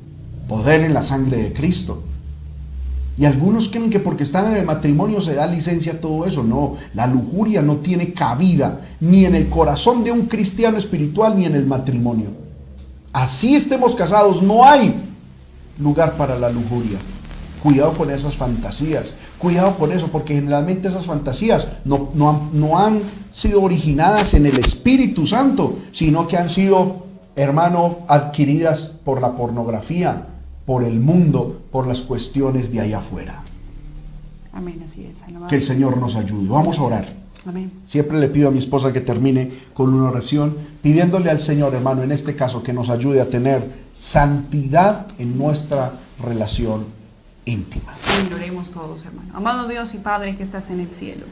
Poder en la sangre de Cristo. Y algunos creen que porque están en el matrimonio se da licencia a todo eso. No, la lujuria no tiene cabida ni en el corazón de un cristiano espiritual ni en el matrimonio. Así estemos casados, no hay lugar para la lujuria. Cuidado con esas fantasías, cuidado con eso, porque generalmente esas fantasías no, no, han, no han sido originadas en el Espíritu Santo, sino que han sido, hermano, adquiridas por la pornografía, por el mundo, por las cuestiones de allá afuera. Amén, así es. Que el Señor nos ayude. Vamos a orar. Amén. Siempre le pido a mi esposa que termine con una oración, pidiéndole al Señor, hermano, en este caso, que nos ayude a tener santidad en nuestra relación íntima. Amén, oremos todos, hermano. Amado Dios y Padre que estás en el cielo.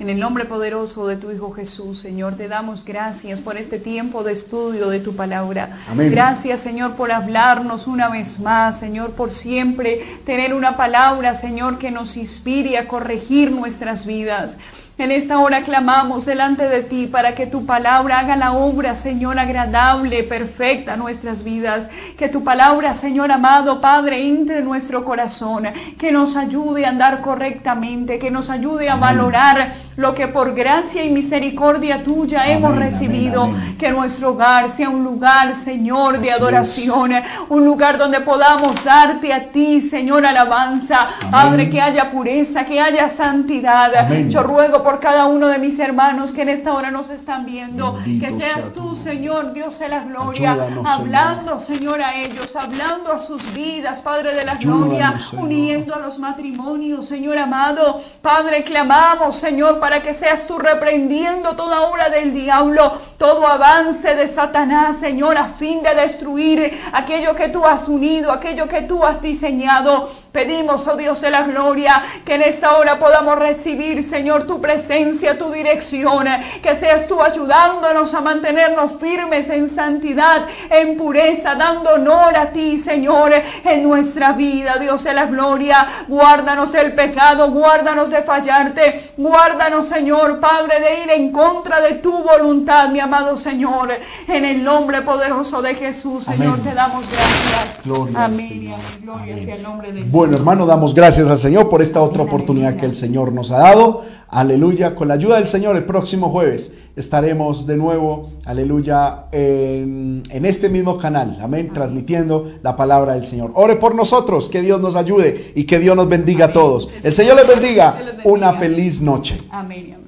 En el nombre poderoso de tu Hijo Jesús, Señor, te damos gracias por este tiempo de estudio de tu palabra. Amén. Gracias, Señor, por hablarnos una vez más, Señor, por siempre tener una palabra, Señor, que nos inspire a corregir nuestras vidas. En esta hora clamamos delante de ti para que tu palabra haga la obra, Señor, agradable, perfecta a nuestras vidas. Que tu palabra, Señor amado Padre, entre en nuestro corazón. Que nos ayude a andar correctamente. Que nos ayude a valorar lo que por gracia y misericordia tuya Amén, hemos recibido. amén. Que nuestro hogar sea un lugar, Señor, de adoración. Un lugar donde podamos darte a ti, Señor, alabanza. Padre, que haya pureza, que haya santidad. Yo ruego por cada uno de mis hermanos que en esta hora nos están viendo. Bendito que sea seas tú. Señor, Dios de la gloria, Ayúdanos, hablando, Señor. a ellos, hablando a sus vidas, Padre de la Ayúdanos, gloria, Señor. uniendo a los matrimonios, Señor amado. Padre, clamamos, Señor, para que seas tú reprendiendo toda obra del diablo, todo avance de Satanás, Señor, a fin de destruir aquello que tú has unido, aquello que tú has diseñado. Pedimos, oh Dios de la gloria, que en esta hora podamos recibir, Señor, tu presencia, tu dirección, que seas tú ayudándonos a mantenernos firmes en santidad, en pureza, dando honor a ti, Señor, en nuestra vida, Dios de la gloria. Guárdanos del pecado, guárdanos de fallarte, guárdanos, Señor, Padre, de ir en contra de tu voluntad, mi amado Señor. En el nombre poderoso de Jesús, Señor, Amén. te damos gracias. Gloria amén, y Señor. amén. Gloria Amén. sea el nombre del Bueno, hermano, damos gracias al Señor por esta otra oportunidad que el Señor nos ha dado. Aleluya. Con la ayuda del Señor, el próximo jueves estaremos de nuevo, aleluya, en, en este mismo canal. Amén. Transmitiendo la palabra del Señor. Ore por nosotros, que Dios nos ayude y que Dios nos bendiga a todos. El Señor les bendiga. Una feliz noche. Amén.